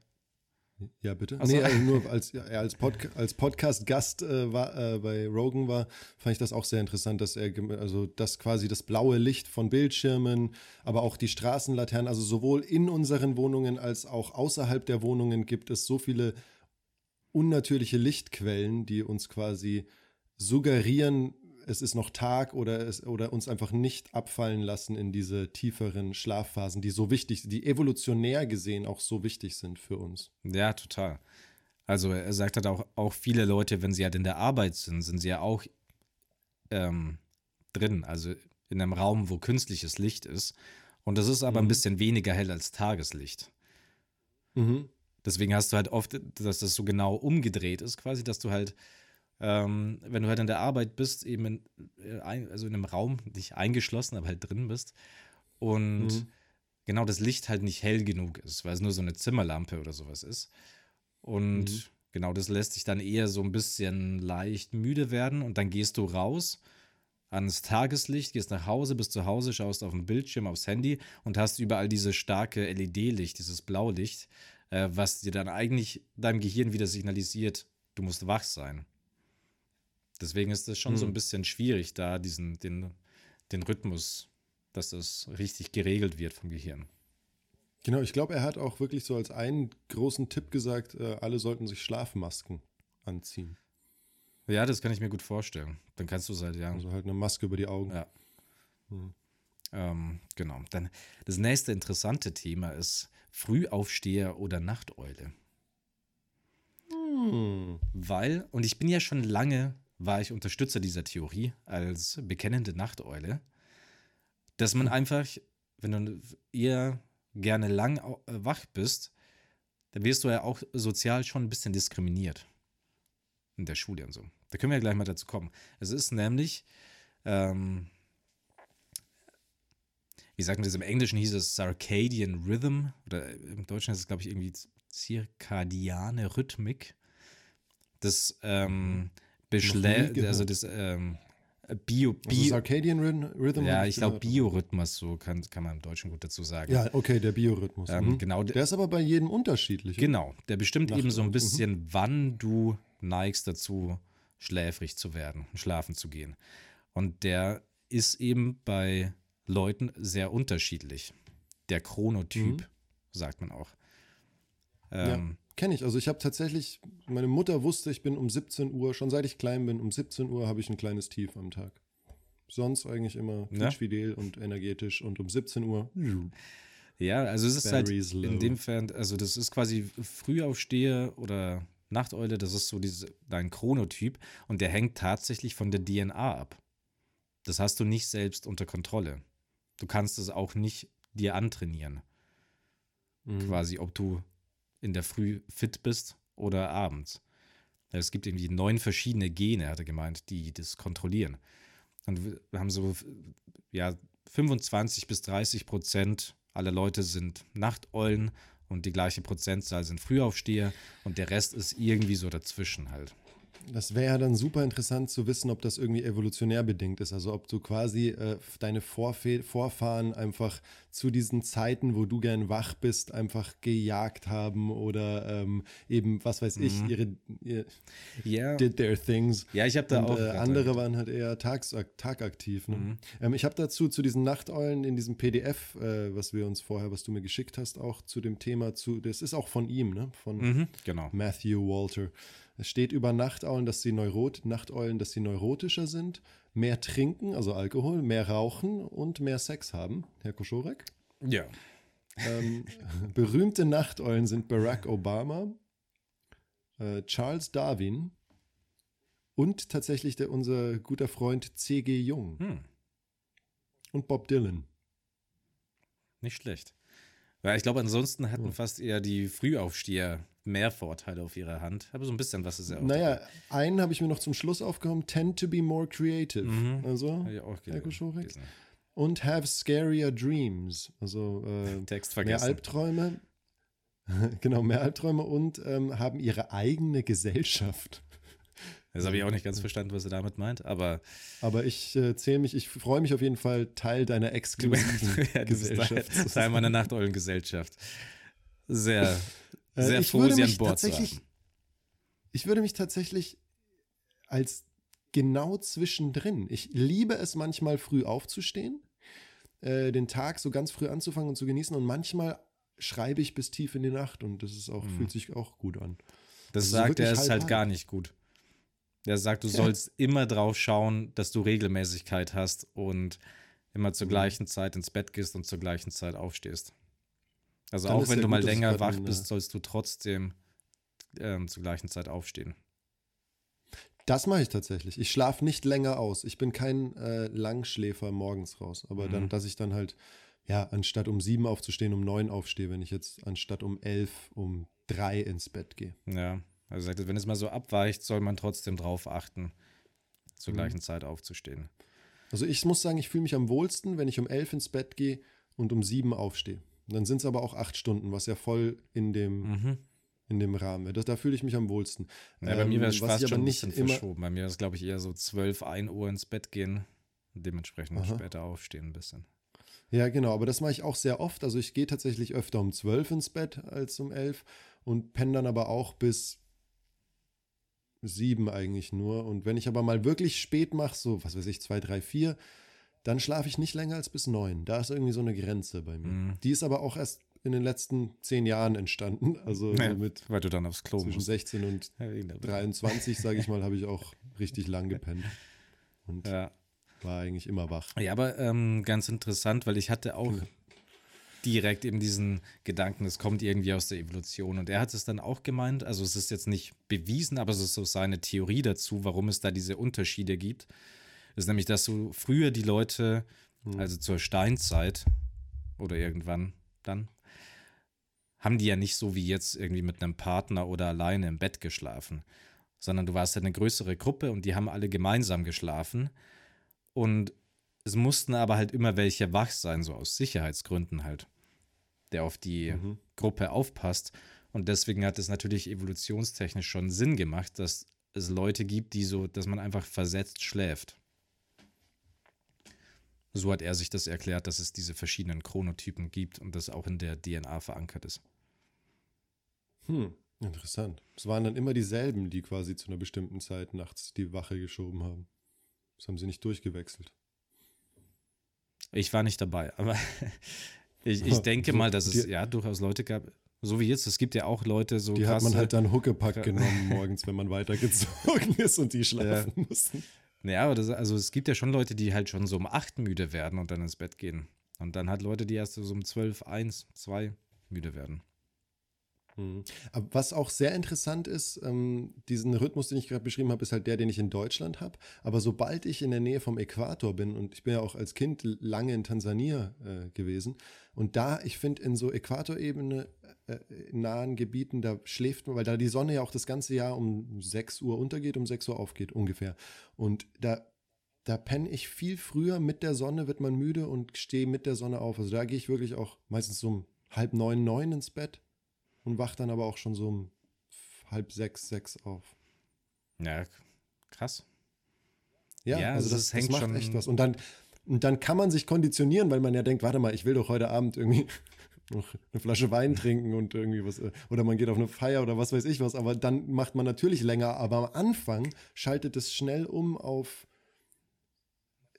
Ja, bitte. Ach so. Nee, also nur als, ja, als, Podca als Podcast-Gast äh, war, äh, bei Rogan war, fand ich das auch sehr interessant, dass er, also das quasi das blaue Licht von Bildschirmen, aber auch die Straßenlaternen, also sowohl in unseren Wohnungen als auch außerhalb der Wohnungen gibt es so viele unnatürliche Lichtquellen, die uns quasi suggerieren, es ist noch Tag oder, es, oder uns einfach nicht abfallen lassen in diese tieferen Schlafphasen, die so wichtig, die evolutionär gesehen auch so wichtig sind für uns. Ja, total. Also er sagt halt auch, auch viele Leute, wenn sie halt in der Arbeit sind, sind sie ja auch ähm, drin, also in einem Raum, wo künstliches Licht ist. Und das ist aber ein Mhm. bisschen weniger hell als Tageslicht. Mhm. Deswegen hast du halt oft, dass das so genau umgedreht ist, quasi, dass du halt, ähm, wenn du halt in der Arbeit bist, eben in, äh, ein, also in einem Raum, nicht eingeschlossen, aber halt drin bist und Mhm. genau das Licht halt nicht hell genug ist, weil es nur so eine Zimmerlampe oder sowas ist. Und Mhm. genau das lässt dich dann eher so ein bisschen leicht müde werden und dann gehst du raus ans Tageslicht, gehst nach Hause, bist zu Hause, schaust auf den Bildschirm, aufs Handy und hast überall dieses starke LED-Licht, dieses Blaulicht, äh, was dir dann eigentlich deinem Gehirn wieder signalisiert, du musst wach sein. Deswegen ist es schon so ein Hm. bisschen schwierig, da diesen, den, den Rhythmus, dass das richtig geregelt wird vom Gehirn. Genau, ich glaube, er hat auch wirklich so als einen großen Tipp gesagt, äh, alle sollten sich Schlafmasken anziehen. Ja, das kann ich mir gut vorstellen. Dann kannst du seit Jahren. Also halt eine Maske über die Augen. Ja. Hm. Ähm, genau. Dann das nächste interessante Thema ist Frühaufsteher oder Nachteule. Hm. Weil, und ich bin ja schon lange war ich Unterstützer dieser Theorie als bekennende Nachteule, dass man einfach, wenn du eher gerne lang äh, wach bist, dann wirst du ja auch sozial schon ein bisschen diskriminiert. In der Schule und so. Da können wir ja gleich mal dazu kommen. Es ist nämlich, ähm, wie sagt man das, im Englischen hieß es Circadian Rhythm oder im Deutschen ist es, glaube ich, irgendwie zirkadiane Rhythmik. Das ähm, beschlägt, gehört. also das ähm, Bio, Also Bio, Circadian Rhythm. Ja, ich glaube gehört. Biorhythmus, so kann, kann man im Deutschen gut dazu sagen. Ja, okay, der Biorhythmus. Ähm, mhm. genau, Der ist aber bei jedem unterschiedlich. Genau, der bestimmt eben so ein bisschen, wann du neigst dazu, schläfrig zu werden, schlafen zu gehen. Und der ist eben bei Leuten sehr unterschiedlich. Der Chronotyp, Mhm. sagt man auch. Ja, Ähm, kenne ich. Also ich habe tatsächlich, meine Mutter wusste, ich bin um 17 Uhr, schon seit ich klein bin, um 17 Uhr habe ich ein kleines Tief am Tag. Sonst eigentlich immer Ja. fidel und energetisch und um 17 Uhr. Ja, also es ist halt Batteries low. in dem Fall, also das ist quasi Frühaufsteher oder Nachteule, das ist so diese, dein Chronotyp und der hängt tatsächlich von der DNA ab. Das hast du nicht selbst unter Kontrolle. Du kannst es auch nicht dir antrainieren, Mhm. quasi, ob du in der Früh fit bist oder abends. Es gibt irgendwie neun verschiedene Gene, hat er gemeint, die das kontrollieren. Wir haben so, ja, 25 bis 30 Prozent aller Leute sind Nachteulen und die gleiche Prozentzahl sind Frühaufsteher und der Rest ist irgendwie so dazwischen halt. Das wäre ja dann super interessant zu wissen, ob das irgendwie evolutionär bedingt ist. Also ob du quasi äh, deine Vorfe Vorfahren einfach zu diesen Zeiten, wo du gern wach bist, einfach gejagt haben oder ähm, eben, was weiß ich, Mhm. ihre, ihr, Ja, did their things. ja ich habe da Und auch. äh, andere waren halt eher tags, tagaktiv. Ne? Mhm. Ähm, ich habe dazu zu diesen Nachteulen in diesem PDF, äh, was wir uns vorher, was du mir geschickt hast, auch zu dem Thema zu. Das ist auch von ihm, ne? Von Mhm, genau. Matthew Walter. Es steht über Nachteulen, dass sie Neurot Nachteulen, dass sie neurotischer sind, mehr trinken, also Alkohol, mehr rauchen und mehr Sex haben. Herr Koschorek. Ja. Ähm, berühmte Nachteulen sind Barack Obama, äh, Charles Darwin und tatsächlich der, unser guter Freund C.G. Jung Hm, und Bob Dylan. nicht schlecht. Weil ich glaube, ansonsten hatten fast eher die Frühaufsteher mehr Vorteile auf ihrer Hand. Aber so ein bisschen was ist ja auch. Naja, einen habe ich mir noch zum Schluss aufgehoben, tend to be more creative. Mhm. Also, Koschorek. gelesen. und have scarier dreams. Also äh, Text mehr vergessen. Albträume. genau, mehr Albträume und ähm, haben ihre eigene Gesellschaft. Das habe ich auch nicht ganz verstanden, was er damit meint, aber Aber ich äh, zähle mich, ich freue mich auf jeden Fall, Teil deiner exklusiven ja, Gesellschaft Teil, Teil meiner Nachteulengesellschaft. Sehr, sehr ich froh, würde sie an mich Bord zu tatsächlich, haben. ich würde mich tatsächlich als genau zwischendrin. Ich liebe es manchmal früh aufzustehen, äh, den Tag so ganz früh anzufangen und zu genießen und manchmal schreibe ich bis tief in die Nacht und das ist auch, Mhm. fühlt sich auch gut an. Das also so sagt er, ist halt gar nicht gut. Der sagt, du sollst immer drauf schauen, dass du Regelmäßigkeit hast und immer zur Mhm. gleichen Zeit ins Bett gehst und zur gleichen Zeit aufstehst. Also Dann auch wenn du mal länger grad wach bist, sollst du trotzdem ähm, zur gleichen Zeit aufstehen. Das mache ich tatsächlich. Ich schlafe nicht länger aus. Ich bin kein äh, Langschläfer morgens raus. Aber Mhm. dann, dass ich dann halt, ja, anstatt um sieben aufzustehen, um neun aufstehe, wenn ich jetzt anstatt um elf, um drei ins Bett gehe. Ja, also sagt, wenn es mal so abweicht, soll man trotzdem drauf achten, zur Mhm. gleichen Zeit aufzustehen. Also ich muss sagen, ich fühle mich am wohlsten, wenn ich um elf ins Bett gehe und um sieben aufstehe. Dann sind es aber auch acht Stunden, was ja voll in dem, Mhm. in dem Rahmen wäre. Da fühle ich mich am wohlsten. Ja, bei mir Ähm, wäre es fast schon aber ein nicht bisschen verschoben. Bei mir ist es, glaube ich, eher so 12, 1 Uhr ins Bett gehen und dementsprechend Aha. später aufstehen ein bisschen. Ja, genau, aber das mache ich auch sehr oft. Also ich gehe tatsächlich öfter um 12 ins Bett als um 11 und penne dann aber auch bis 7 eigentlich nur. Und wenn ich aber mal wirklich spät mache, so was weiß ich, 2, 3, 4, dann schlafe ich nicht länger als bis 9. Da ist irgendwie so eine Grenze bei mir. Mhm. Die ist aber auch erst in den letzten 10 Jahren entstanden. Also Ja, mit weil du dann aufs Klo zwischen musst. 16 und Ja, wegen der- 23, sage ich mal, habe ich auch richtig lang gepennt. Und Ja. war eigentlich immer wach. ja, aber ähm, ganz interessant, weil ich hatte auch Genau. direkt eben diesen Gedanken, es kommt irgendwie aus der Evolution. Und er hat es dann auch gemeint, also es ist jetzt nicht bewiesen, aber es ist so seine Theorie dazu, warum es da diese Unterschiede gibt. Das ist nämlich, dass so früher die Leute, also zur Steinzeit oder irgendwann dann, haben die ja nicht so wie jetzt irgendwie mit einem Partner oder alleine im Bett geschlafen, sondern du warst ja eine größere Gruppe und die haben alle gemeinsam geschlafen. Und es mussten aber halt immer welche wach sein, so aus Sicherheitsgründen halt, der auf die Mhm. Gruppe aufpasst. Und deswegen hat es natürlich evolutionstechnisch schon Sinn gemacht, dass es Leute gibt, die so, dass man einfach versetzt schläft. So hat er sich das erklärt, dass es diese verschiedenen Chronotypen gibt und das auch in der DNA verankert ist. Hm, interessant. Es waren dann immer dieselben, die quasi zu einer bestimmten Zeit nachts die Wache geschoben haben. Das haben sie nicht durchgewechselt. Ich war nicht dabei, aber ich, ich denke mal, dass es ja durchaus Leute gab, so wie jetzt, es gibt ja auch Leute so Die hat man halt dann Huckepack genommen morgens, wenn man weitergezogen ist und die schlafen mussten. Ja, aber das, also es gibt ja schon Leute, die halt schon so um 8 müde werden und dann ins Bett gehen. Und dann halt Leute, die erst so um 12, 1, 2 müde werden. Mhm. Aber was auch sehr interessant ist, ähm, diesen Rhythmus, den ich gerade beschrieben habe, ist halt der, den ich in Deutschland habe. Aber sobald ich in der Nähe vom Äquator bin, und ich bin ja auch als Kind lange in Tansania äh, gewesen, und da, ich finde, in so Äquatorebene äh, in nahen Gebieten, da schläft man, weil da die Sonne ja auch das ganze Jahr um 6 Uhr untergeht, um 6 Uhr aufgeht, ungefähr. Und da, da penne ich viel früher mit der Sonne, wird man müde und stehe mit der Sonne auf. Also da gehe ich wirklich auch meistens um halb neun, neun ins Bett und wach dann aber auch schon so um halb sechs, sechs auf. Ja, krass. Ja, Ja, also das, das hängt macht schon- echt was. Und dann, und dann kann man sich konditionieren, weil man ja denkt, warte mal, ich will doch heute Abend irgendwie noch eine Flasche Wein trinken und irgendwie was, äh, oder man geht auf eine Feier oder was weiß ich was, aber dann macht man natürlich länger, aber am Anfang schaltet es schnell um auf,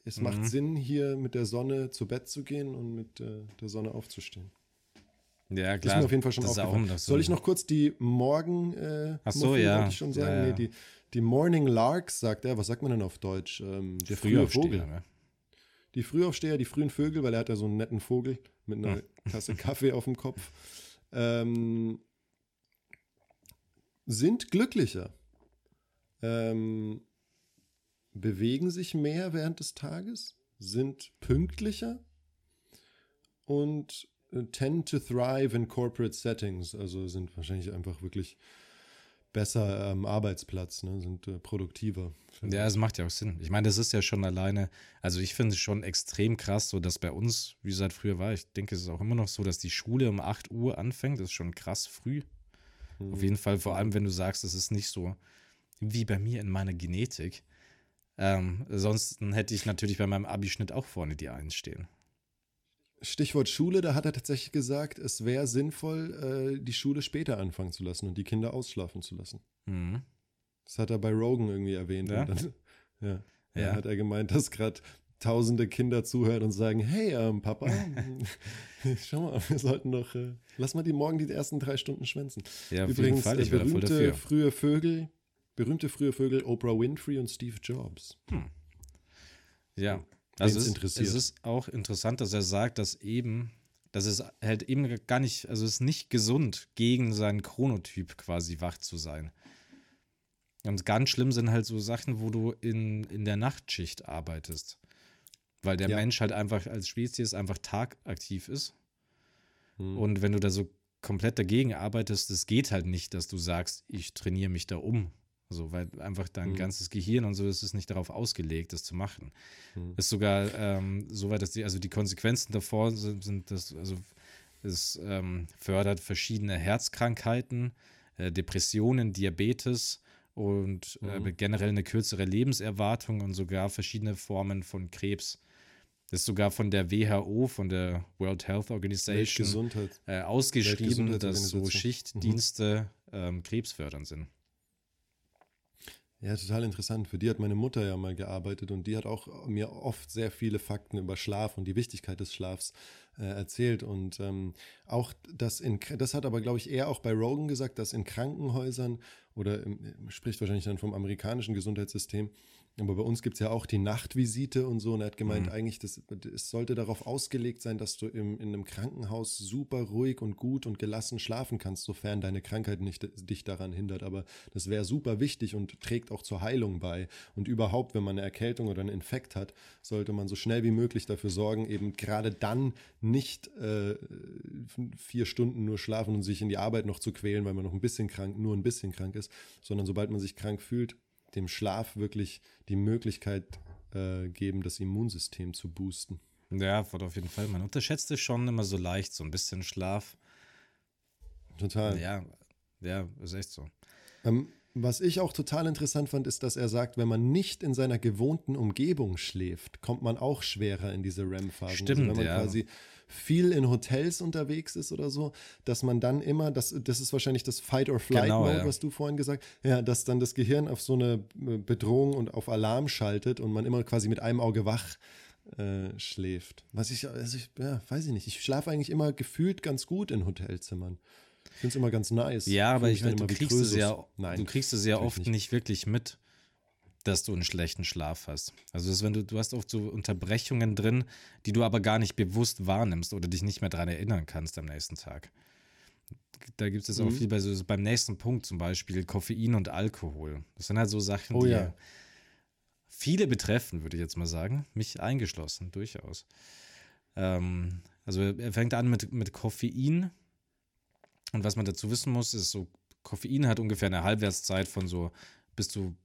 es Mhm. macht Sinn, hier mit der Sonne zu Bett zu gehen und mit äh, der Sonne aufzustehen. Ja, klar. ist mir auf jeden Fall schon das auch aufgefallen. das Soll ich noch kurz die Morgen äh, Ach so, Muffel, ja. ich schon sagen? Ja, ja. Nee, die, die Morning Larks, sagt er. Was sagt man denn auf Deutsch? Ähm, der frühe Vogel. ne? Die Frühaufsteher, die frühen Vögel, weil er hat ja so einen netten Vogel mit einer Hm. Tasse Kaffee auf dem Kopf, ähm, sind glücklicher, ähm, bewegen sich mehr während des Tages, sind pünktlicher und tend to thrive in corporate settings, also sind wahrscheinlich einfach wirklich besser am Arbeitsplatz, ne, sind äh, produktiver. Ja, es macht ja auch Sinn. Ich meine, das ist ja schon alleine, also ich finde es schon extrem krass, so dass bei uns, wie es halt früher war, ich denke, es ist auch immer noch so, dass die Schule um 8 Uhr anfängt. Das ist schon krass früh. Mhm. Auf jeden Fall, vor allem, wenn du sagst, es ist nicht so wie bei mir in meiner Genetik. Ähm, sonst hätte ich natürlich bei meinem Abischnitt auch vorne die Eins stehen. Stichwort Schule, da hat er tatsächlich gesagt, es wäre sinnvoll, äh, die Schule später anfangen zu lassen und die Kinder ausschlafen zu lassen. Mhm. Das hat er bei Rogan irgendwie erwähnt. Ja? Dann, ja. Ja. Dann hat er gemeint, dass gerade tausende Kinder zuhören und sagen, hey, ähm, Papa, schau mal, wir sollten doch, äh, lass mal die morgen die ersten drei Stunden schwänzen. Ja, Übrigens, Fall, äh, ich berühmte frühe Vögel, berühmte frühe Vögel, Oprah Winfrey und Steve Jobs. Ja, also es, interessiert. es ist auch interessant, dass er sagt, dass eben, dass es halt eben gar nicht, also es ist nicht gesund, gegen seinen Chronotyp quasi wach zu sein. Und ganz schlimm sind halt so Sachen, wo du in, in der Nachtschicht arbeitest. Weil der Ja. Mensch halt einfach als Spezies einfach tagaktiv ist. Hm. Und wenn du da so komplett dagegen arbeitest, das geht halt nicht, dass du sagst, ich trainiere mich da um. So, weil einfach dein Mhm. ganzes Gehirn und so ist es nicht darauf ausgelegt, das zu machen. Mhm. Ist sogar ähm, so weit, dass die, also die Konsequenzen davor sind, sind das, also es ähm, fördert verschiedene Herzkrankheiten, äh, Depressionen, Diabetes und äh, Mhm. generell eine kürzere Lebenserwartung und sogar verschiedene Formen von Krebs. Das ist sogar von der WHO, von der World Health Organization, äh, ausgeschrieben, dass so Weltgesundheitsorganisation. Schichtdienste ähm, krebsfördernd sind. Ja, total interessant. Für die hat meine Mutter ja mal gearbeitet und die hat auch mir oft sehr viele Fakten über Schlaf und die Wichtigkeit des Schlafs äh, erzählt. Und ähm, auch das in, das hat aber, glaube ich, er auch bei Rogan gesagt, dass in Krankenhäusern oder im, spricht wahrscheinlich dann vom amerikanischen Gesundheitssystem, aber bei uns gibt es ja auch die Nachtvisite und so. Und er hat gemeint, mhm. eigentlich, das, es sollte darauf ausgelegt sein, dass du im, in einem Krankenhaus super ruhig und gut und gelassen schlafen kannst, sofern deine Krankheit nicht dich daran hindert. Aber das wäre super wichtig und trägt auch zur Heilung bei. Und überhaupt, wenn man eine Erkältung oder einen Infekt hat, sollte man so schnell wie möglich dafür sorgen, eben gerade dann nicht äh, vier Stunden nur schlafen und sich in die Arbeit noch zu quälen, weil man noch ein bisschen krank, nur ein bisschen krank ist, sondern sobald man sich krank fühlt, dem Schlaf wirklich die Möglichkeit äh, geben, das Immunsystem zu boosten. Ja, auf jeden Fall. Man unterschätzt es schon immer so leicht, so ein bisschen Schlaf. Total. Ja, ja, ist echt so. Ähm, was ich auch total interessant fand, ist, dass er sagt, wenn man nicht in seiner gewohnten Umgebung schläft, kommt man auch schwerer in diese REM-Phasen. Stimmt, also wenn man ja. quasi viel in Hotels unterwegs ist oder so, dass man dann immer, das, das ist wahrscheinlich das Fight-or-Flight-Mode, genau, ja. was du vorhin gesagt hast, ja, dass dann das Gehirn auf so eine äh, Bedrohung und auf Alarm schaltet und man immer quasi mit einem Auge wach äh, schläft. Was ich, also ich, ja, weiß ich nicht. Ich schlafe eigentlich immer gefühlt ganz gut in Hotelzimmern. Ich finde es immer ganz nice. Ja, aber ich meine, du, kriegst es ja, Nein, du kriegst es ja oft nicht. nicht wirklich mit dass du einen schlechten Schlaf hast. Also das, wenn du, du hast oft so Unterbrechungen drin, die du aber gar nicht bewusst wahrnimmst oder dich nicht mehr daran erinnern kannst am nächsten Tag. Da gibt es mhm. auch viel bei so beim nächsten Punkt zum Beispiel Koffein und Alkohol. Das sind halt so Sachen, oh, die ja. viele betreffen, würde ich jetzt mal sagen. Mich eingeschlossen, durchaus. Ähm, also er fängt an mit, mit Koffein. Und was man dazu wissen muss, ist so, Koffein hat ungefähr eine Halbwertszeit von so bis zu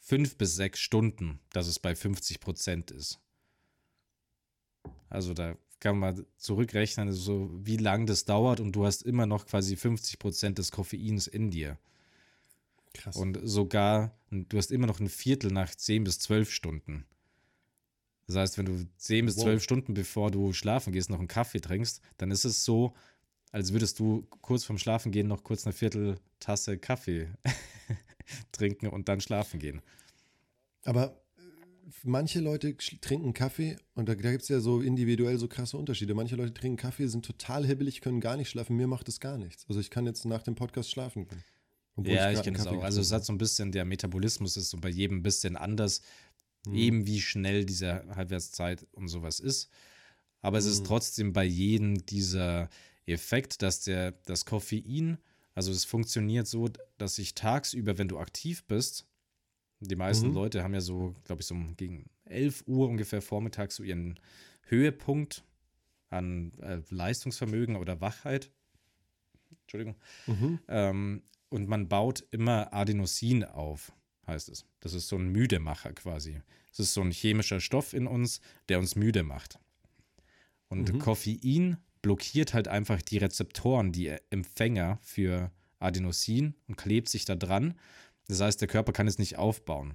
fünf bis sechs Stunden, dass es bei 50 Prozent ist. Also da kann man zurückrechnen, also so wie lange das dauert und du hast immer noch quasi 50 Prozent des Koffeins in dir. Krass. Und sogar, du hast immer noch ein Viertel nach 10 bis 12 Stunden. Das heißt, wenn du 10 bis 12 wow. Stunden bevor du schlafen gehst, noch einen Kaffee trinkst, dann ist es so, als würdest du kurz vorm Schlafen gehen noch kurz eine Vierteltasse Kaffee trinken und dann schlafen gehen. Aber äh, manche Leute trinken Kaffee und da, da gibt es ja so individuell so krasse Unterschiede. Manche Leute trinken Kaffee, sind total hibbelig, können gar nicht schlafen. Mir macht das gar nichts. Also ich kann jetzt nach dem Podcast schlafen. Ja, ich, ich kenne es auch. Also es hat so ein bisschen, der Metabolismus ist so bei jedem ein bisschen anders, hm. eben wie schnell diese Halbwertszeit und sowas ist. Aber es hm. ist trotzdem bei jedem dieser Effekt, dass der, das Koffein also es funktioniert so, dass sich tagsüber, wenn du aktiv bist, die meisten mhm. Leute haben ja so, glaube ich, so gegen 11 Uhr ungefähr vormittags so ihren Höhepunkt an äh, Leistungsvermögen oder Wachheit. Entschuldigung. Mhm. Ähm, und man baut immer Adenosin auf, heißt es. Das ist so ein Müdemacher quasi. Das ist so ein chemischer Stoff in uns, der uns müde macht. Und mhm. Koffein blockiert halt einfach die Rezeptoren, die Empfänger für Adenosin und klebt sich da dran. Das heißt, der Körper kann es nicht aufbauen.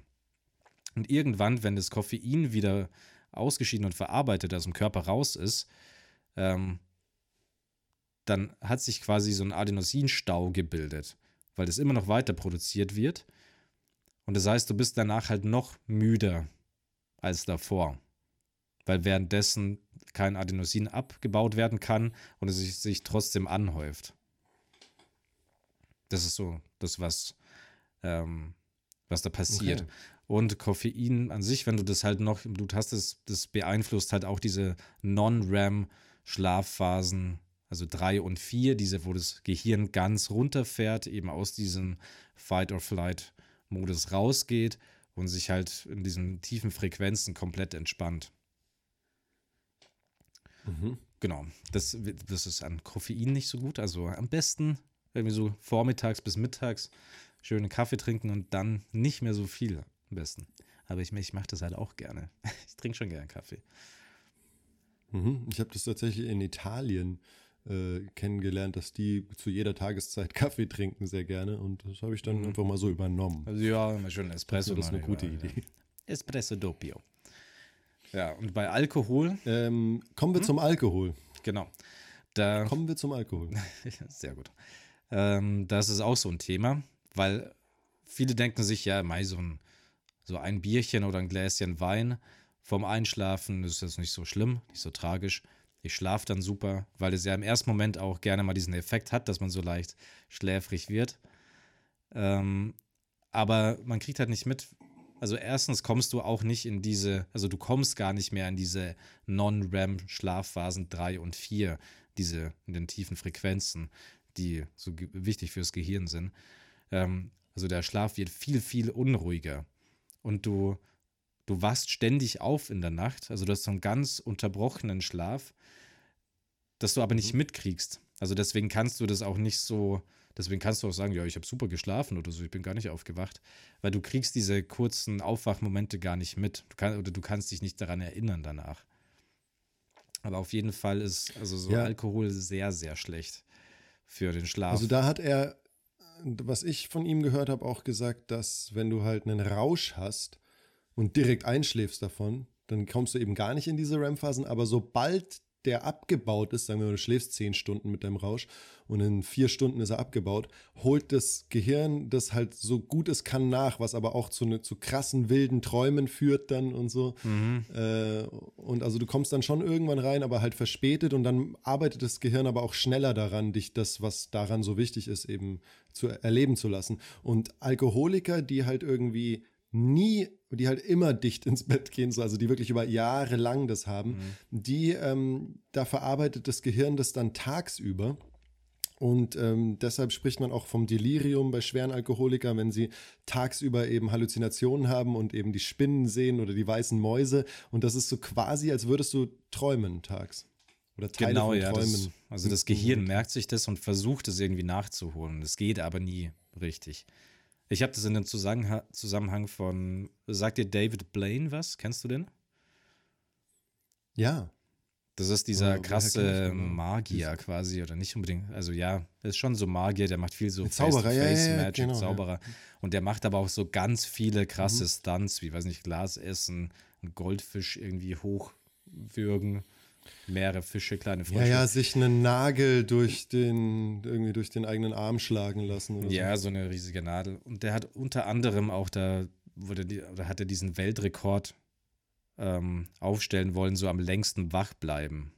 Und irgendwann, wenn das Koffein wieder ausgeschieden und verarbeitet aus dem Körper raus ist, ähm, dann hat sich quasi so ein Adenosinstau gebildet, weil das immer noch weiter produziert wird. Und das heißt, du bist danach halt noch müder als davor weil währenddessen kein Adenosin abgebaut werden kann und es sich, sich trotzdem anhäuft. Das ist so das, was, ähm, was da passiert. Okay. Und Koffein an sich, wenn du das halt noch im Blut hast, das, das beeinflusst halt auch diese Non-REM-Schlafphasen, also drei und vier, diese, wo das Gehirn ganz runterfährt, eben aus diesem Fight-or-Flight-Modus rausgeht und sich halt in diesen tiefen Frequenzen komplett entspannt. Mhm. Genau, das, das ist an Koffein nicht so gut. Also am besten irgendwie so vormittags bis mittags schönen Kaffee trinken und dann nicht mehr so viel am besten. Aber ich, ich mache das halt auch gerne. Ich trinke schon gerne Kaffee. Mhm. Ich habe das tatsächlich in Italien äh, kennengelernt, dass die zu jeder Tageszeit Kaffee trinken sehr gerne und das habe ich dann mhm. einfach mal so übernommen. Also ja, immer schön Espresso. Das ist eine gute Idee. Ja. Espresso doppio. Ja, und bei Alkohol. Ähm, kommen wir hm? zum Alkohol. Genau. Da, kommen wir zum Alkohol. Sehr gut. Ähm, das ist auch so ein Thema, weil viele denken sich, ja, mei, so ein, so ein Bierchen oder ein Gläschen Wein vom Einschlafen ist jetzt nicht so schlimm, nicht so tragisch. Ich schlafe dann super, weil es ja im ersten Moment auch gerne mal diesen Effekt hat, dass man so leicht schläfrig wird. Ähm, aber man kriegt halt nicht mit. Also erstens kommst du auch nicht in diese, also du kommst gar nicht mehr in diese Non-REM-Schlafphasen 3 und 4, diese in den tiefen Frequenzen, die so wichtig fürs Gehirn sind. Ähm, also der Schlaf wird viel, viel unruhiger. Und du, du wachst ständig auf in der Nacht. Also du hast so einen ganz unterbrochenen Schlaf, dass du aber nicht mhm. mitkriegst. Also deswegen kannst du das auch nicht so, deswegen kannst du auch sagen, ja, ich habe super geschlafen oder so, ich bin gar nicht aufgewacht, weil du kriegst diese kurzen Aufwachmomente gar nicht mit. Du kann, oder du kannst dich nicht daran erinnern danach. Aber auf jeden Fall ist also so ja. Alkohol sehr, sehr schlecht für den Schlaf. Also da hat er, was ich von ihm gehört habe, auch gesagt, dass wenn du halt einen Rausch hast und direkt einschläfst davon, dann kommst du eben gar nicht in diese REM-Phasen, aber sobald der abgebaut ist, sagen wir mal, du schläfst zehn Stunden mit deinem Rausch und in vier Stunden ist er abgebaut, holt das Gehirn das halt so gut es kann nach, was aber auch zu, ne, zu krassen wilden Träumen führt dann und so. Mhm. Äh, und also du kommst dann schon irgendwann rein, aber halt verspätet und dann arbeitet das Gehirn aber auch schneller daran, dich das, was daran so wichtig ist, eben zu erleben zu lassen. Und Alkoholiker, die halt irgendwie nie, die halt immer dicht ins Bett gehen, so, also die wirklich über Jahre lang das haben, mhm. die, ähm, da verarbeitet das Gehirn das dann tagsüber. Und ähm, deshalb spricht man auch vom Delirium bei schweren Alkoholikern, wenn sie tagsüber eben Halluzinationen haben und eben die Spinnen sehen oder die weißen Mäuse. Und das ist so quasi, als würdest du träumen tags. Oder Teile genau, ja, Träumen. Das, also das Gehirn mhm. merkt sich das und versucht es irgendwie nachzuholen. Es geht aber nie richtig. Ich habe das in dem Zusammenhang, Zusammenhang von, sagt dir David Blaine was? Kennst du den? Ja. Das ist dieser oh, krasse Magier quasi, oder nicht unbedingt. Also ja, er ist schon so Magier, der macht viel so Zauberer, ja, ja, genau, Zauberer. Und der macht aber auch so ganz viele krasse mhm. Stunts, wie, weiß nicht, Glas essen, einen Goldfisch irgendwie hochwürgen mehrere Fische, kleine Frösche. Ja, ja, sich einen Nagel durch den, irgendwie durch den eigenen Arm schlagen lassen. Ja, so. so eine riesige Nadel. Und der hat unter anderem auch da, wurde die, oder hat er diesen Weltrekord ähm, aufstellen wollen, so am längsten wach bleiben.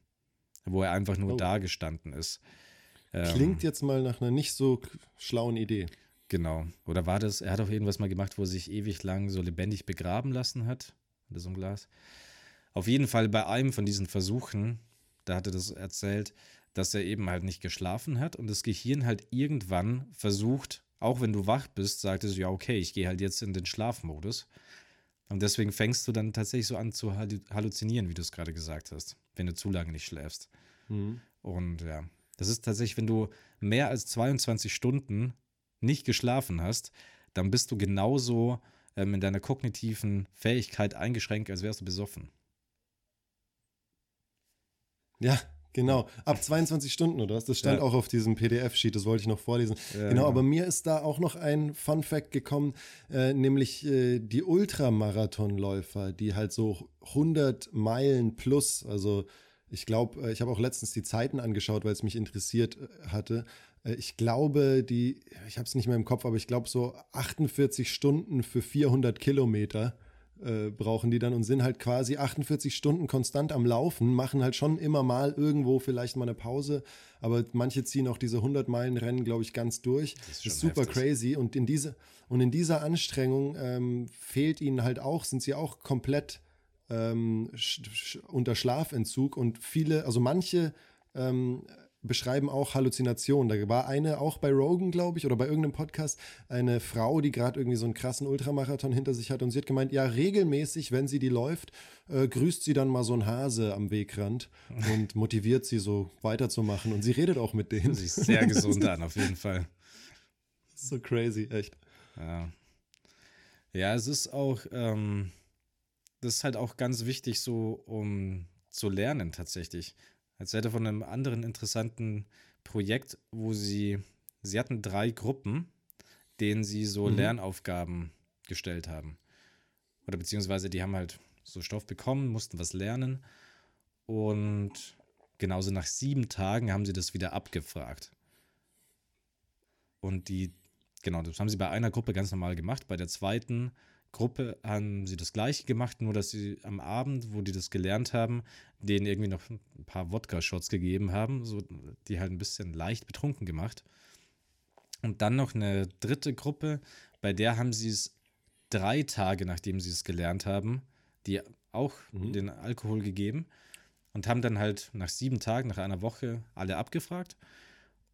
Wo er einfach nur oh. da gestanden ist. Ähm, Klingt jetzt mal nach einer nicht so schlauen Idee. Genau. Oder war das, er hat auch irgendwas mal gemacht, wo er sich ewig lang so lebendig begraben lassen hat. Oder so ein Glas. Auf jeden Fall bei einem von diesen Versuchen, da hat er das erzählt, dass er eben halt nicht geschlafen hat und das Gehirn halt irgendwann versucht, auch wenn du wach bist, sagt es, ja, okay, ich gehe halt jetzt in den Schlafmodus. Und deswegen fängst du dann tatsächlich so an zu halluzinieren, wie du es gerade gesagt hast, wenn du zu lange nicht schläfst. Mhm. Und ja, das ist tatsächlich, wenn du mehr als 22 Stunden nicht geschlafen hast, dann bist du genauso ähm, in deiner kognitiven Fähigkeit eingeschränkt, als wärst du besoffen. Ja, Genau, ab 22 Stunden oder was? Das stand ja. auch auf diesem PDF-Sheet, das wollte ich noch vorlesen. Ja, genau, ja. aber mir ist da auch noch ein Fun-Fact gekommen, äh, nämlich äh, die Ultramarathonläufer, die halt so 100 Meilen plus, also ich glaube, äh, ich habe auch letztens die Zeiten angeschaut, weil es mich interessiert äh, hatte. Äh, ich glaube, die, ich habe es nicht mehr im Kopf, aber ich glaube so 48 Stunden für 400 Kilometer äh, brauchen die dann und sind halt quasi 48 Stunden konstant am Laufen, machen halt schon immer mal irgendwo vielleicht mal eine Pause, aber manche ziehen auch diese 100 Meilen Rennen, glaube ich, ganz durch. Das ist, ist super heftig. crazy und in diese und in dieser Anstrengung ähm, fehlt ihnen halt auch, sind sie auch komplett ähm, unter Schlafentzug und viele, also manche ähm, beschreiben auch Halluzinationen. Da war eine auch bei Rogan, glaube ich, oder bei irgendeinem Podcast, eine Frau, die gerade irgendwie so einen krassen Ultramarathon hinter sich hat und sie hat gemeint, ja, regelmäßig, wenn sie die läuft, äh, grüßt sie dann mal so ein Hase am Wegrand und motiviert sie so weiterzumachen und sie redet auch mit denen. Sie ist sehr gesund an, auf jeden Fall. So crazy, echt. Ja. Ja, es ist auch, ähm, das ist halt auch ganz wichtig, so um zu lernen tatsächlich. Erzählte von einem anderen interessanten Projekt, wo sie, sie hatten drei Gruppen, denen sie so mhm. Lernaufgaben gestellt haben. Oder beziehungsweise die haben halt so Stoff bekommen, mussten was lernen. Und genauso nach sieben Tagen haben sie das wieder abgefragt. Und die, genau, das haben sie bei einer Gruppe ganz normal gemacht. Bei der zweiten Gruppe haben sie das gleiche gemacht, nur dass sie am Abend, wo die das gelernt haben, denen irgendwie noch ein paar Wodka-Shots gegeben haben, so die halt ein bisschen leicht betrunken gemacht. Und dann noch eine dritte Gruppe, bei der haben sie es drei Tage, nachdem sie es gelernt haben, die auch mhm. den Alkohol gegeben und haben dann halt nach sieben Tagen, nach einer Woche alle abgefragt.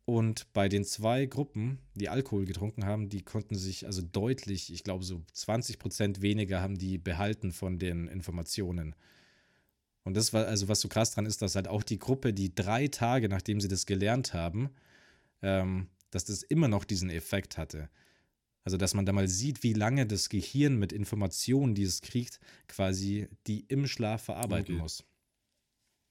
Und bei den zwei Gruppen, die Alkohol getrunken haben, die konnten sich also deutlich, ich glaube so 20 Prozent weniger haben die behalten von den Informationen. Und das war also, was so krass dran ist, dass halt auch die Gruppe, die drei Tage, nachdem sie das gelernt haben, ähm, dass das immer noch diesen Effekt hatte. Also, dass man da mal sieht, wie lange das Gehirn mit Informationen, die es kriegt, quasi die im Schlaf verarbeiten okay. muss.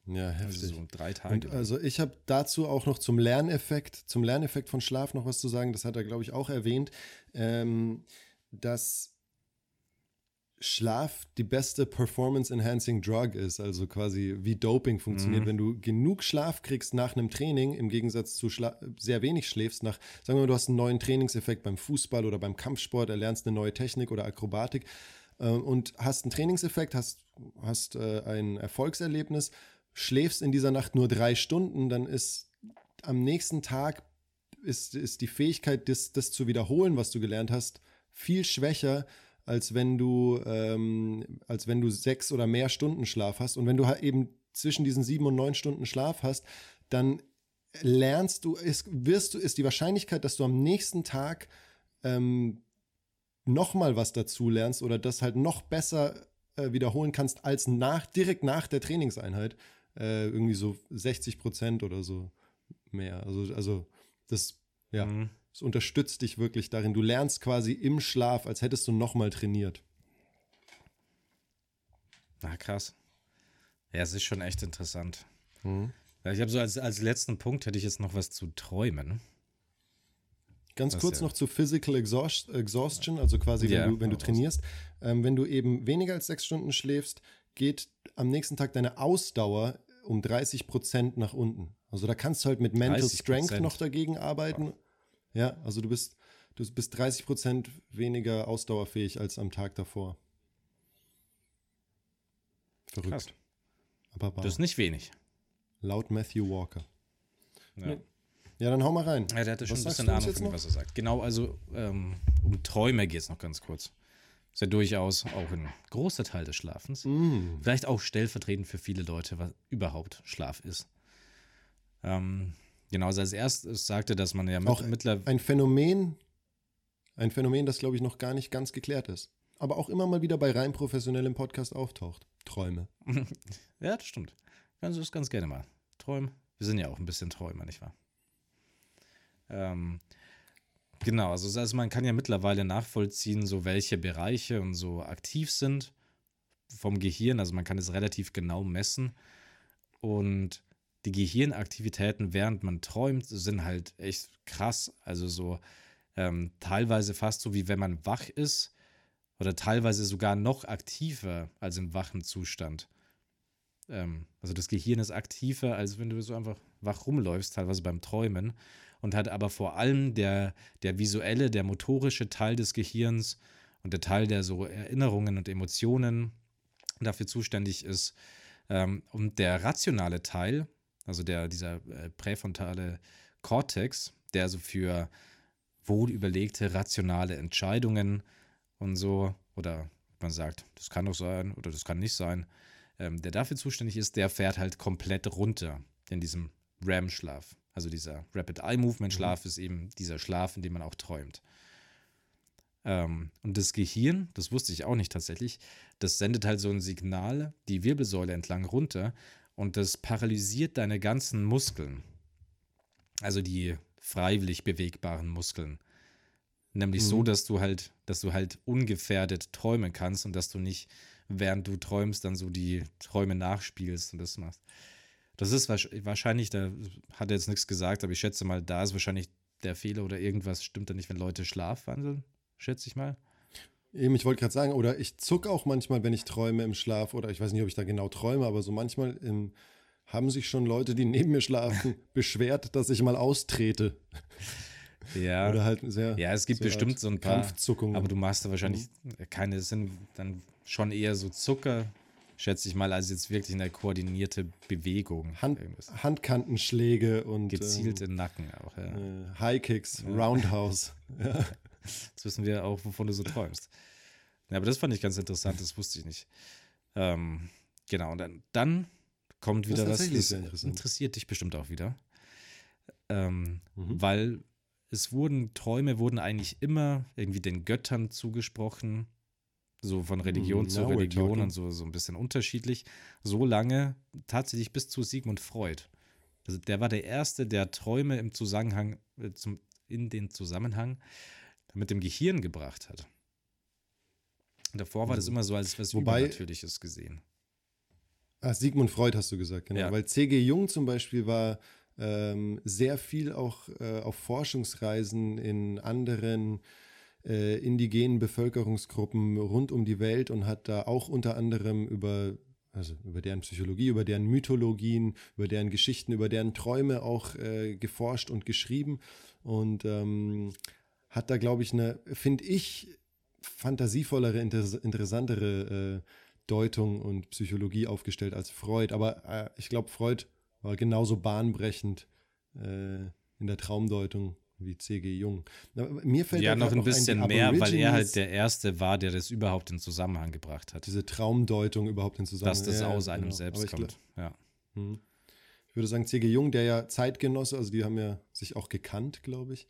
Ja, also heftig. Also so drei Tage. Und also ich habe dazu auch noch zum Lerneffekt, zum Lerneffekt von Schlaf noch was zu sagen. Das hat er, glaube ich, auch erwähnt, ähm, dass Schlaf die beste Performance-Enhancing Drug ist, also quasi wie Doping funktioniert. Mhm. Wenn du genug Schlaf kriegst nach einem Training, im Gegensatz zu Schla sehr wenig schläfst, nach, sagen wir mal, du hast einen neuen Trainingseffekt beim Fußball oder beim Kampfsport, erlernst eine neue Technik oder Akrobatik äh, und hast einen Trainingseffekt, hast, hast äh, ein Erfolgserlebnis, schläfst in dieser Nacht nur drei Stunden, dann ist am nächsten Tag ist, ist die Fähigkeit, das, das zu wiederholen, was du gelernt hast, viel schwächer, als wenn du, ähm, als wenn du sechs oder mehr Stunden Schlaf hast. Und wenn du halt eben zwischen diesen sieben und neun Stunden Schlaf hast, dann lernst du, ist, wirst du, ist die Wahrscheinlichkeit, dass du am nächsten Tag ähm, nochmal was dazu lernst oder das halt noch besser äh, wiederholen kannst als nach, direkt nach der Trainingseinheit, äh, irgendwie so 60 Prozent oder so mehr. Also, also das, ja. Mhm. Unterstützt dich wirklich darin. Du lernst quasi im Schlaf, als hättest du nochmal trainiert. Na, krass. Ja, es ist schon echt interessant. Mhm. Ich habe so als, als letzten Punkt hätte ich jetzt noch was zu träumen. Ganz was kurz ja. noch zu Physical Exhaust, Exhaustion, also quasi, wenn ja, du, wenn du trainierst. Ähm, wenn du eben weniger als sechs Stunden schläfst, geht am nächsten Tag deine Ausdauer um 30 Prozent nach unten. Also da kannst du halt mit Mental Strength noch dagegen arbeiten. Wow. Ja, also du bist, du bist 30 Prozent weniger ausdauerfähig als am Tag davor. Verrückt. Krass. Aber Das ist nicht wenig. Laut Matthew Walker. Ja. Ja, dann hau mal rein. Ja, der hatte schon was ein bisschen Ahnung von was er sagt. Genau, also ähm, um Träume geht es noch ganz kurz. Ist ja durchaus auch ein großer Teil des Schlafens. Mm. Vielleicht auch stellvertretend für viele Leute, was überhaupt Schlaf ist. Ähm, Genau, also als erstes sagte, dass man ja auch mittlerweile. Ein Phänomen, ein Phänomen, das glaube ich noch gar nicht ganz geklärt ist. Aber auch immer mal wieder bei rein professionellem Podcast auftaucht. Träume. ja, das stimmt. Kannst du das ganz gerne mal. Träumen. Wir sind ja auch ein bisschen Träumer, nicht wahr? Ähm, genau, also, also man kann ja mittlerweile nachvollziehen, so welche Bereiche und so aktiv sind vom Gehirn. Also man kann es relativ genau messen. Und die Gehirnaktivitäten, während man träumt, sind halt echt krass. Also so ähm, teilweise fast so, wie wenn man wach ist oder teilweise sogar noch aktiver als im wachen Zustand. Ähm, also das Gehirn ist aktiver, als wenn du so einfach wach rumläufst, teilweise beim Träumen. Und hat aber vor allem der, der visuelle, der motorische Teil des Gehirns und der Teil, der so Erinnerungen und Emotionen dafür zuständig ist. Ähm, und der rationale Teil, also der, dieser äh, präfrontale Kortex, der so für wohl überlegte, rationale Entscheidungen und so, oder man sagt, das kann doch sein oder das kann nicht sein, ähm, der dafür zuständig ist, der fährt halt komplett runter in diesem REM-Schlaf. Also dieser Rapid Eye Movement Schlaf mhm. ist eben dieser Schlaf, in dem man auch träumt. Ähm, und das Gehirn, das wusste ich auch nicht tatsächlich, das sendet halt so ein Signal die Wirbelsäule entlang runter und das paralysiert deine ganzen Muskeln. Also die freiwillig bewegbaren Muskeln. Nämlich mhm. so, dass du halt, dass du halt ungefährdet träumen kannst und dass du nicht, während du träumst, dann so die Träume nachspielst und das machst. Das ist wahrscheinlich, da hat er jetzt nichts gesagt, aber ich schätze mal, da ist wahrscheinlich der Fehler oder irgendwas stimmt da nicht, wenn Leute schlafwandeln, schätze ich mal. Eben, ich wollte gerade sagen, oder ich zucke auch manchmal, wenn ich träume im Schlaf, oder ich weiß nicht, ob ich da genau träume, aber so manchmal im, haben sich schon Leute, die neben mir schlafen, beschwert, dass ich mal austrete. Ja. Oder halt sehr. Ja, es gibt so bestimmt so ein paar. Kampfzuckungen. Aber du machst da wahrscheinlich Mhm. keine, es sind dann schon eher so Zucker, schätze ich mal, als jetzt wirklich eine koordinierte Bewegung. Hand, Irgendwas. Gezielt Gezielt Gezielt in den Nacken auch, ja. ähm, äh, High Kicks, Roundhouse. ja. Jetzt wissen wir auch, wovon du so träumst. Ja, aber das fand ich ganz interessant, das wusste ich nicht. Ähm, genau, und dann, dann kommt Das wieder was, das sehr interessant. interessiert dich bestimmt auch wieder. Ähm, Mhm. Weil es wurden, Träume wurden eigentlich immer irgendwie den Göttern zugesprochen, so von Religion Mm, zu now we're Religion und so, so ein bisschen unterschiedlich. So lange tatsächlich bis zu Sigmund Freud. Also der war der Erste, der Träume im Zusammenhang, äh, zum, in den Zusammenhang mit dem Gehirn gebracht hat. Davor war das immer so als was Wobei- Übernatürliches gesehen. Ah, Sigmund Freud hast du gesagt, genau. Ja. Weil C.G. Jung zum Beispiel war ähm, sehr viel auch äh, auf Forschungsreisen in anderen äh, indigenen Bevölkerungsgruppen rund um die Welt und hat da auch unter anderem über, also über deren Psychologie, über deren Mythologien, über deren Geschichten, über deren Träume auch äh, geforscht und geschrieben und ähm, hat da, glaube ich, eine, finde ich, fantasievollere, inter interessantere äh, Deutung und Psychologie aufgestellt als Freud. Aber äh, ich glaube, Freud war genauso bahnbrechend äh, in der Traumdeutung wie C.G. Jung. Mir fällt Ja, noch ein bisschen die mehr, weil er halt der Erste war, der das überhaupt in Zusammenhang gebracht hat. diese Traumdeutung überhaupt in Zusammenhang. Dass das Ja, aus ja, einem genau. selbst kommt. Ja. glaub- hm. Ich würde sagen, C.G. Jung, der ja Zeitgenosse, also die haben ja sich auch gekannt, glaube ich,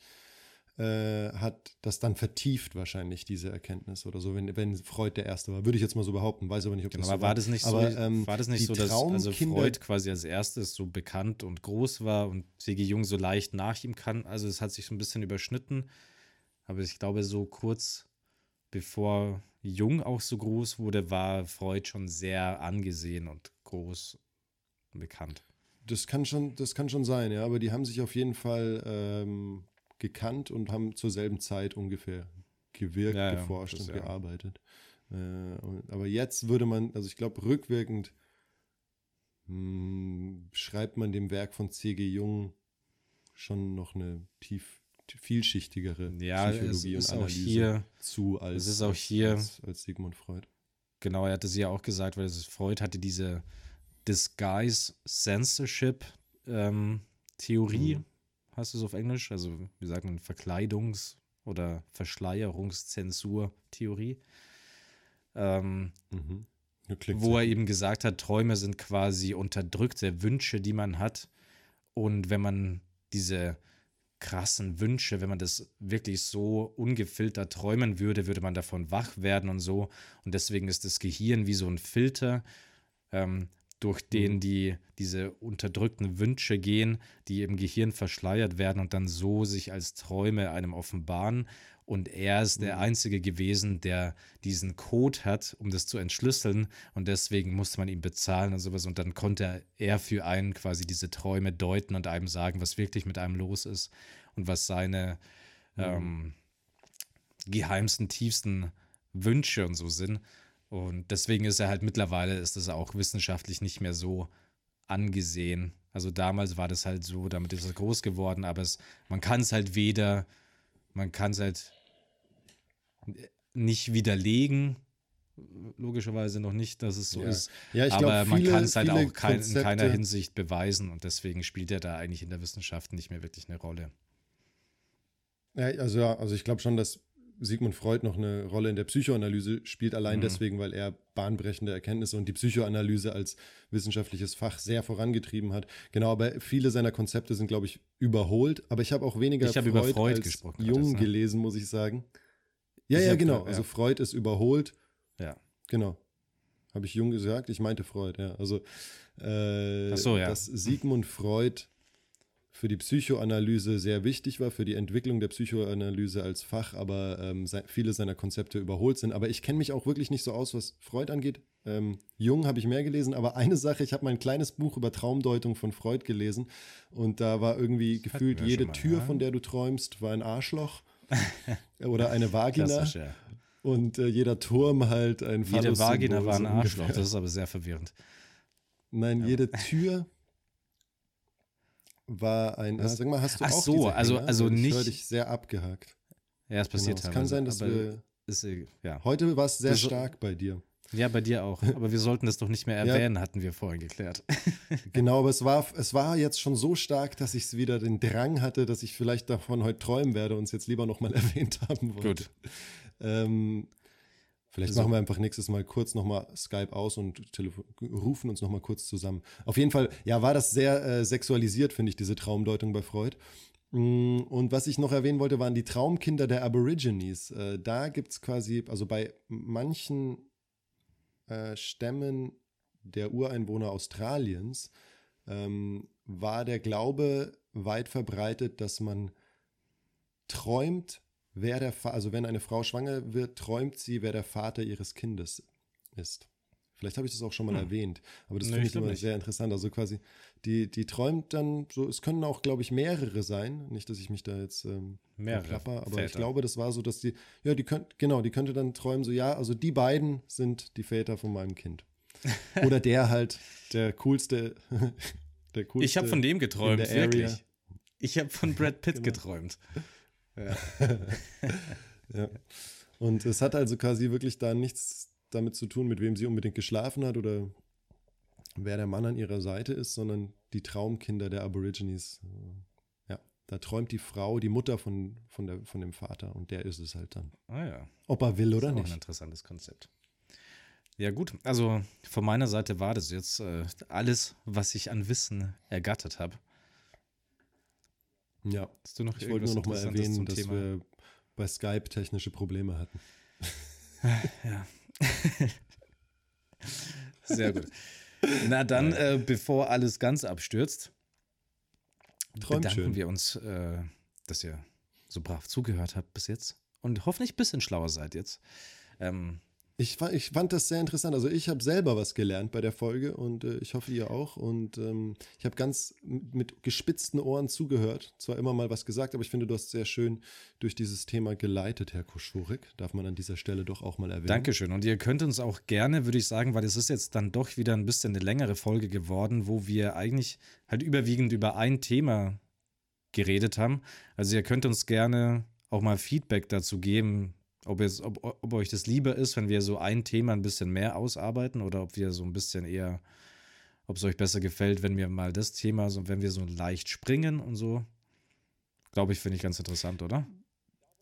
äh, hat das dann vertieft wahrscheinlich, diese Erkenntnis oder so, wenn, wenn Freud der Erste war. Würde ich jetzt mal so behaupten, weiß aber nicht, ob Genau, das aber so war das nicht so, Aber, ähm, war das nicht so, dass also Freud quasi als erstes so bekannt und groß war und C.G. Jung so leicht nach ihm kann? Also es hat sich so ein bisschen überschnitten, aber ich glaube, so kurz bevor Jung auch so groß wurde, war Freud schon sehr angesehen und groß und bekannt. Das kann schon, das kann schon sein, ja, aber die haben sich auf jeden Fall ähm, gekannt und haben zur selben Zeit ungefähr gewirkt, Ja, ja, geforscht das und ja. gearbeitet. Äh, und, aber jetzt würde man, also ich glaube, rückwirkend mh, schreibt man dem Werk von C.G. Jung schon noch eine tief, vielschichtigere Ja, Psychologie und auch Analyse hier, zu als, es ist auch hier- als, als Sigmund Freud. genau, er hatte sie ja auch gesagt, weil Freud hatte diese Disguise Censorship ähm, Theorie, Mhm. Heißt es auf Englisch, also wie sagt man, Verkleidungs- oder Verschleierungszensur-Theorie, ähm, Mhm. Wo er eben gesagt hat, Träume sind quasi unterdrückte Wünsche, die man hat. Und wenn man diese krassen Wünsche, wenn man das wirklich so ungefiltert träumen würde, würde man davon wach werden und so. Und deswegen ist das Gehirn wie so ein Filter, ähm, durch den Mhm. die diese unterdrückten Wünsche gehen, die im Gehirn verschleiert werden und dann so sich als Träume einem offenbaren. Und er ist der Mhm. Einzige gewesen, der diesen Code hat, um das zu entschlüsseln. Und deswegen musste man ihm bezahlen und sowas. Und dann konnte er für einen quasi diese Träume deuten und einem sagen, was wirklich mit einem los ist und was seine Mhm. ähm, geheimsten, tiefsten Wünsche und so sind. Und deswegen ist er halt mittlerweile, ist das auch wissenschaftlich nicht mehr so angesehen. Also damals war das halt so, damit ist er groß geworden, aber es, man kann es halt weder, man kann es halt nicht widerlegen, logischerweise noch nicht, dass es so Ja. ist. Ja, ich aber glaub, man viele- kann es halt auch kein, in keiner Hinsicht beweisen und deswegen spielt er da eigentlich in der Wissenschaft nicht mehr wirklich eine Rolle. Ja, also ja, also ich glaube schon, dass Sigmund Freud noch eine Rolle in der Psychoanalyse spielt, allein Mhm. deswegen, weil er bahnbrechende Erkenntnisse und die Psychoanalyse als wissenschaftliches Fach sehr vorangetrieben hat. Genau, aber viele seiner Konzepte sind, glaube ich, überholt. Aber ich habe auch weniger Ich habe über Freud als gesprochen, Jung hattest, ne? gelesen, muss ich sagen. Ja, Ich ja, hab- genau. ja. Also Freud ist überholt. Ja. Genau. Habe ich Jung gesagt? Ich meinte Freud, ja. Also, äh, so, ja. dass Sigmund Freud für die Psychoanalyse sehr wichtig war, für die Entwicklung der Psychoanalyse als Fach, aber ähm, se viele seiner Konzepte überholt sind. Aber ich kenne mich auch wirklich nicht so aus, was Freud angeht. Ähm, Jung habe ich mehr gelesen, aber eine Sache, ich habe mal ein kleines Buch über Traumdeutung von Freud gelesen und da war irgendwie gefühlt wir jede mal, Tür, ja. von der du träumst, war ein Arschloch oder eine Vagina ja. und äh, jeder Turm halt ein Jede Vagina war ein Arschloch, das ist aber sehr verwirrend. Nein, Ja. jede Tür war ein. Was? Sag mal, hast du Ach auch so, diese also- Hänger? also ich nicht- höre dich sehr abgehakt. Ja, es passiert Genau. Es kann sein, dass wir. ist, äh, ja. Heute war es sehr so- stark bei dir. ja, bei dir auch. Aber wir sollten das doch nicht mehr Ja. erwähnen, hatten wir vorhin geklärt. Genau, aber es war, es war jetzt schon so stark, dass ich wieder den Drang hatte, dass ich vielleicht davon heute träumen werde und es jetzt lieber nochmal erwähnt haben wollte. Gut. Ähm, vielleicht Also- machen wir einfach nächstes Mal kurz nochmal Skype aus und telefo- rufen uns nochmal kurz zusammen. Auf jeden Fall, ja, war das sehr äh, sexualisiert, finde ich, diese Traumdeutung bei Freud. Mm, Und was ich noch erwähnen wollte, waren die Traumkinder der Aborigines. Äh, da gibt es quasi, also bei manchen äh, Stämmen der Ureinwohner Australiens ähm, war der Glaube weit verbreitet, dass man träumt, wer der Fa also wenn eine Frau schwanger wird, träumt sie, wer der Vater ihres Kindes ist. Vielleicht habe ich das auch schon mal Hm. erwähnt, aber das Nee, finde ich ich immer nicht. sehr interessant. Also quasi, die, die träumt dann so, es können auch, glaube ich, mehrere sein. Nicht, dass ich mich da jetzt ähm, verplapper, aber ich Väter. glaube, das war so, dass die, ja, die könnt, genau, die könnte dann träumen, so, ja, also die beiden sind die Väter von meinem Kind. Oder der halt, der coolste, der coolste. Ich habe von dem geträumt, wirklich. Ich habe von Brad Pitt Genau. geträumt. Ja. Ja. Und es hat also quasi wirklich da nichts damit zu tun, mit wem sie unbedingt geschlafen hat oder wer der Mann an ihrer Seite ist, sondern die Traumkinder der Aborigines. Ja, da träumt die Frau, die Mutter von, von, der, von dem Vater und der ist es halt dann. Ah ja. Ob er will oder ist auch ein nicht. interessantes Konzept. Ja, gut. Also von meiner Seite war das jetzt äh, alles, was ich an Wissen ergattert habe. Ja, Hast du noch ich wollte nur noch mal erwähnen, dass Thema? wir bei Skype technische Probleme hatten. Ja. Sehr gut. Na dann, äh, bevor alles ganz abstürzt, Träumt bedanken schön. wir uns, äh, dass ihr so brav zugehört habt bis jetzt und hoffentlich ein bisschen schlauer seid jetzt. Ähm, Ich, ich fand das sehr interessant. Also ich habe selber was gelernt bei der Folge und äh, ich hoffe ihr auch. Und ähm, ich habe ganz mit gespitzten Ohren zugehört. Zwar immer mal was gesagt, aber ich finde, du hast sehr schön durch dieses Thema geleitet, Herr Koschurik. Darf man an dieser Stelle doch auch mal erwähnen. Dankeschön. Und ihr könnt uns auch gerne, würde ich sagen, weil es ist jetzt dann doch wieder ein bisschen eine längere Folge geworden, wo wir eigentlich halt überwiegend über ein Thema geredet haben. Also ihr könnt uns gerne auch mal Feedback dazu geben, ob, es, ob, ob euch das lieber ist, wenn wir so ein Thema ein bisschen mehr ausarbeiten oder ob wir so ein bisschen eher, ob es euch besser gefällt, wenn wir mal das Thema, so wenn wir so leicht springen und so. Glaube ich, finde ich ganz interessant, oder?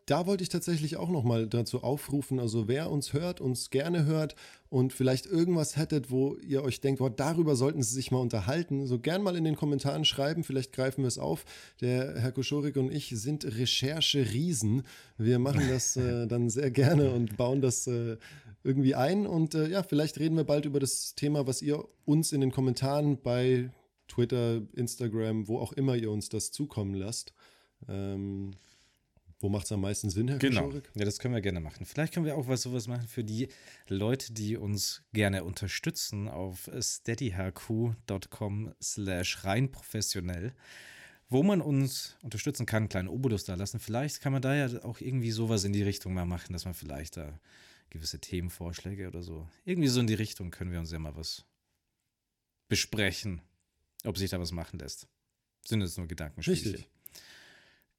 Da wollte ich tatsächlich auch noch mal dazu aufrufen, also wer uns hört, uns gerne hört und vielleicht irgendwas hättet, wo ihr euch denkt, boah, darüber sollten Sie sich mal unterhalten, so gern mal in den Kommentaren schreiben, vielleicht greifen wir es auf. Der Herr Koschorik und ich sind Recherche-Riesen. Wir machen das äh, dann sehr gerne und bauen das äh, irgendwie ein und äh, ja, vielleicht reden wir bald über das Thema, was ihr uns in den Kommentaren bei Twitter, Instagram, wo auch immer ihr uns das zukommen lasst. Ähm, wo macht es am meisten Sinn, Herr Genau. Koschorik? Ja, das können wir gerne machen. Vielleicht können wir auch was sowas machen für die Leute, die uns gerne unterstützen auf steadyhq.com slash rein professionell, wo man uns unterstützen kann, einen kleinen Obolus da lassen. Vielleicht kann man da ja auch irgendwie sowas in die Richtung mal machen, dass man vielleicht da gewisse Themenvorschläge oder so. Irgendwie so in die Richtung können wir uns ja mal was besprechen, ob sich da was machen lässt. Sind jetzt nur Gedankenspielchen. Richtig.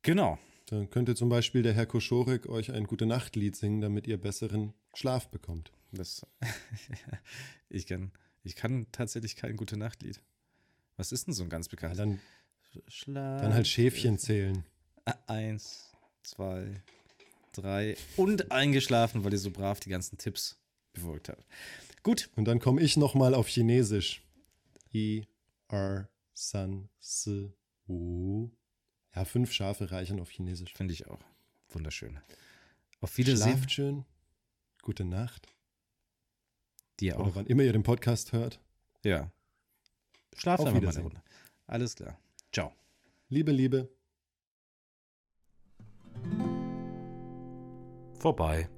Genau. Dann könnte zum Beispiel der Herr Koschorek euch ein Gute-Nacht-Lied singen, damit ihr besseren Schlaf bekommt. Das, ich, kann, ich kann tatsächlich kein gute Nachtlied. Was ist denn so ein ganz Ja, bekanntes? dann, Schlaf. dann halt Schäfchen zählen. Eins, zwei, drei und eingeschlafen, weil ihr so brav die ganzen Tipps befolgt habt. Gut, Und dann komme ich nochmal auf Chinesisch. I, R, San, S, U. Ja, fünf Schafe reichen auf Chinesisch. finde ich auch. Wunderschön. Auf Wiedersehen. Schlaft schön. Gute Nacht. Dir Oder auch. wann immer ihr den Podcast hört. Ja. Schlaf Auf einfach mal eine. Runde. Alles klar. Ciao. Liebe, Liebe. Vorbei.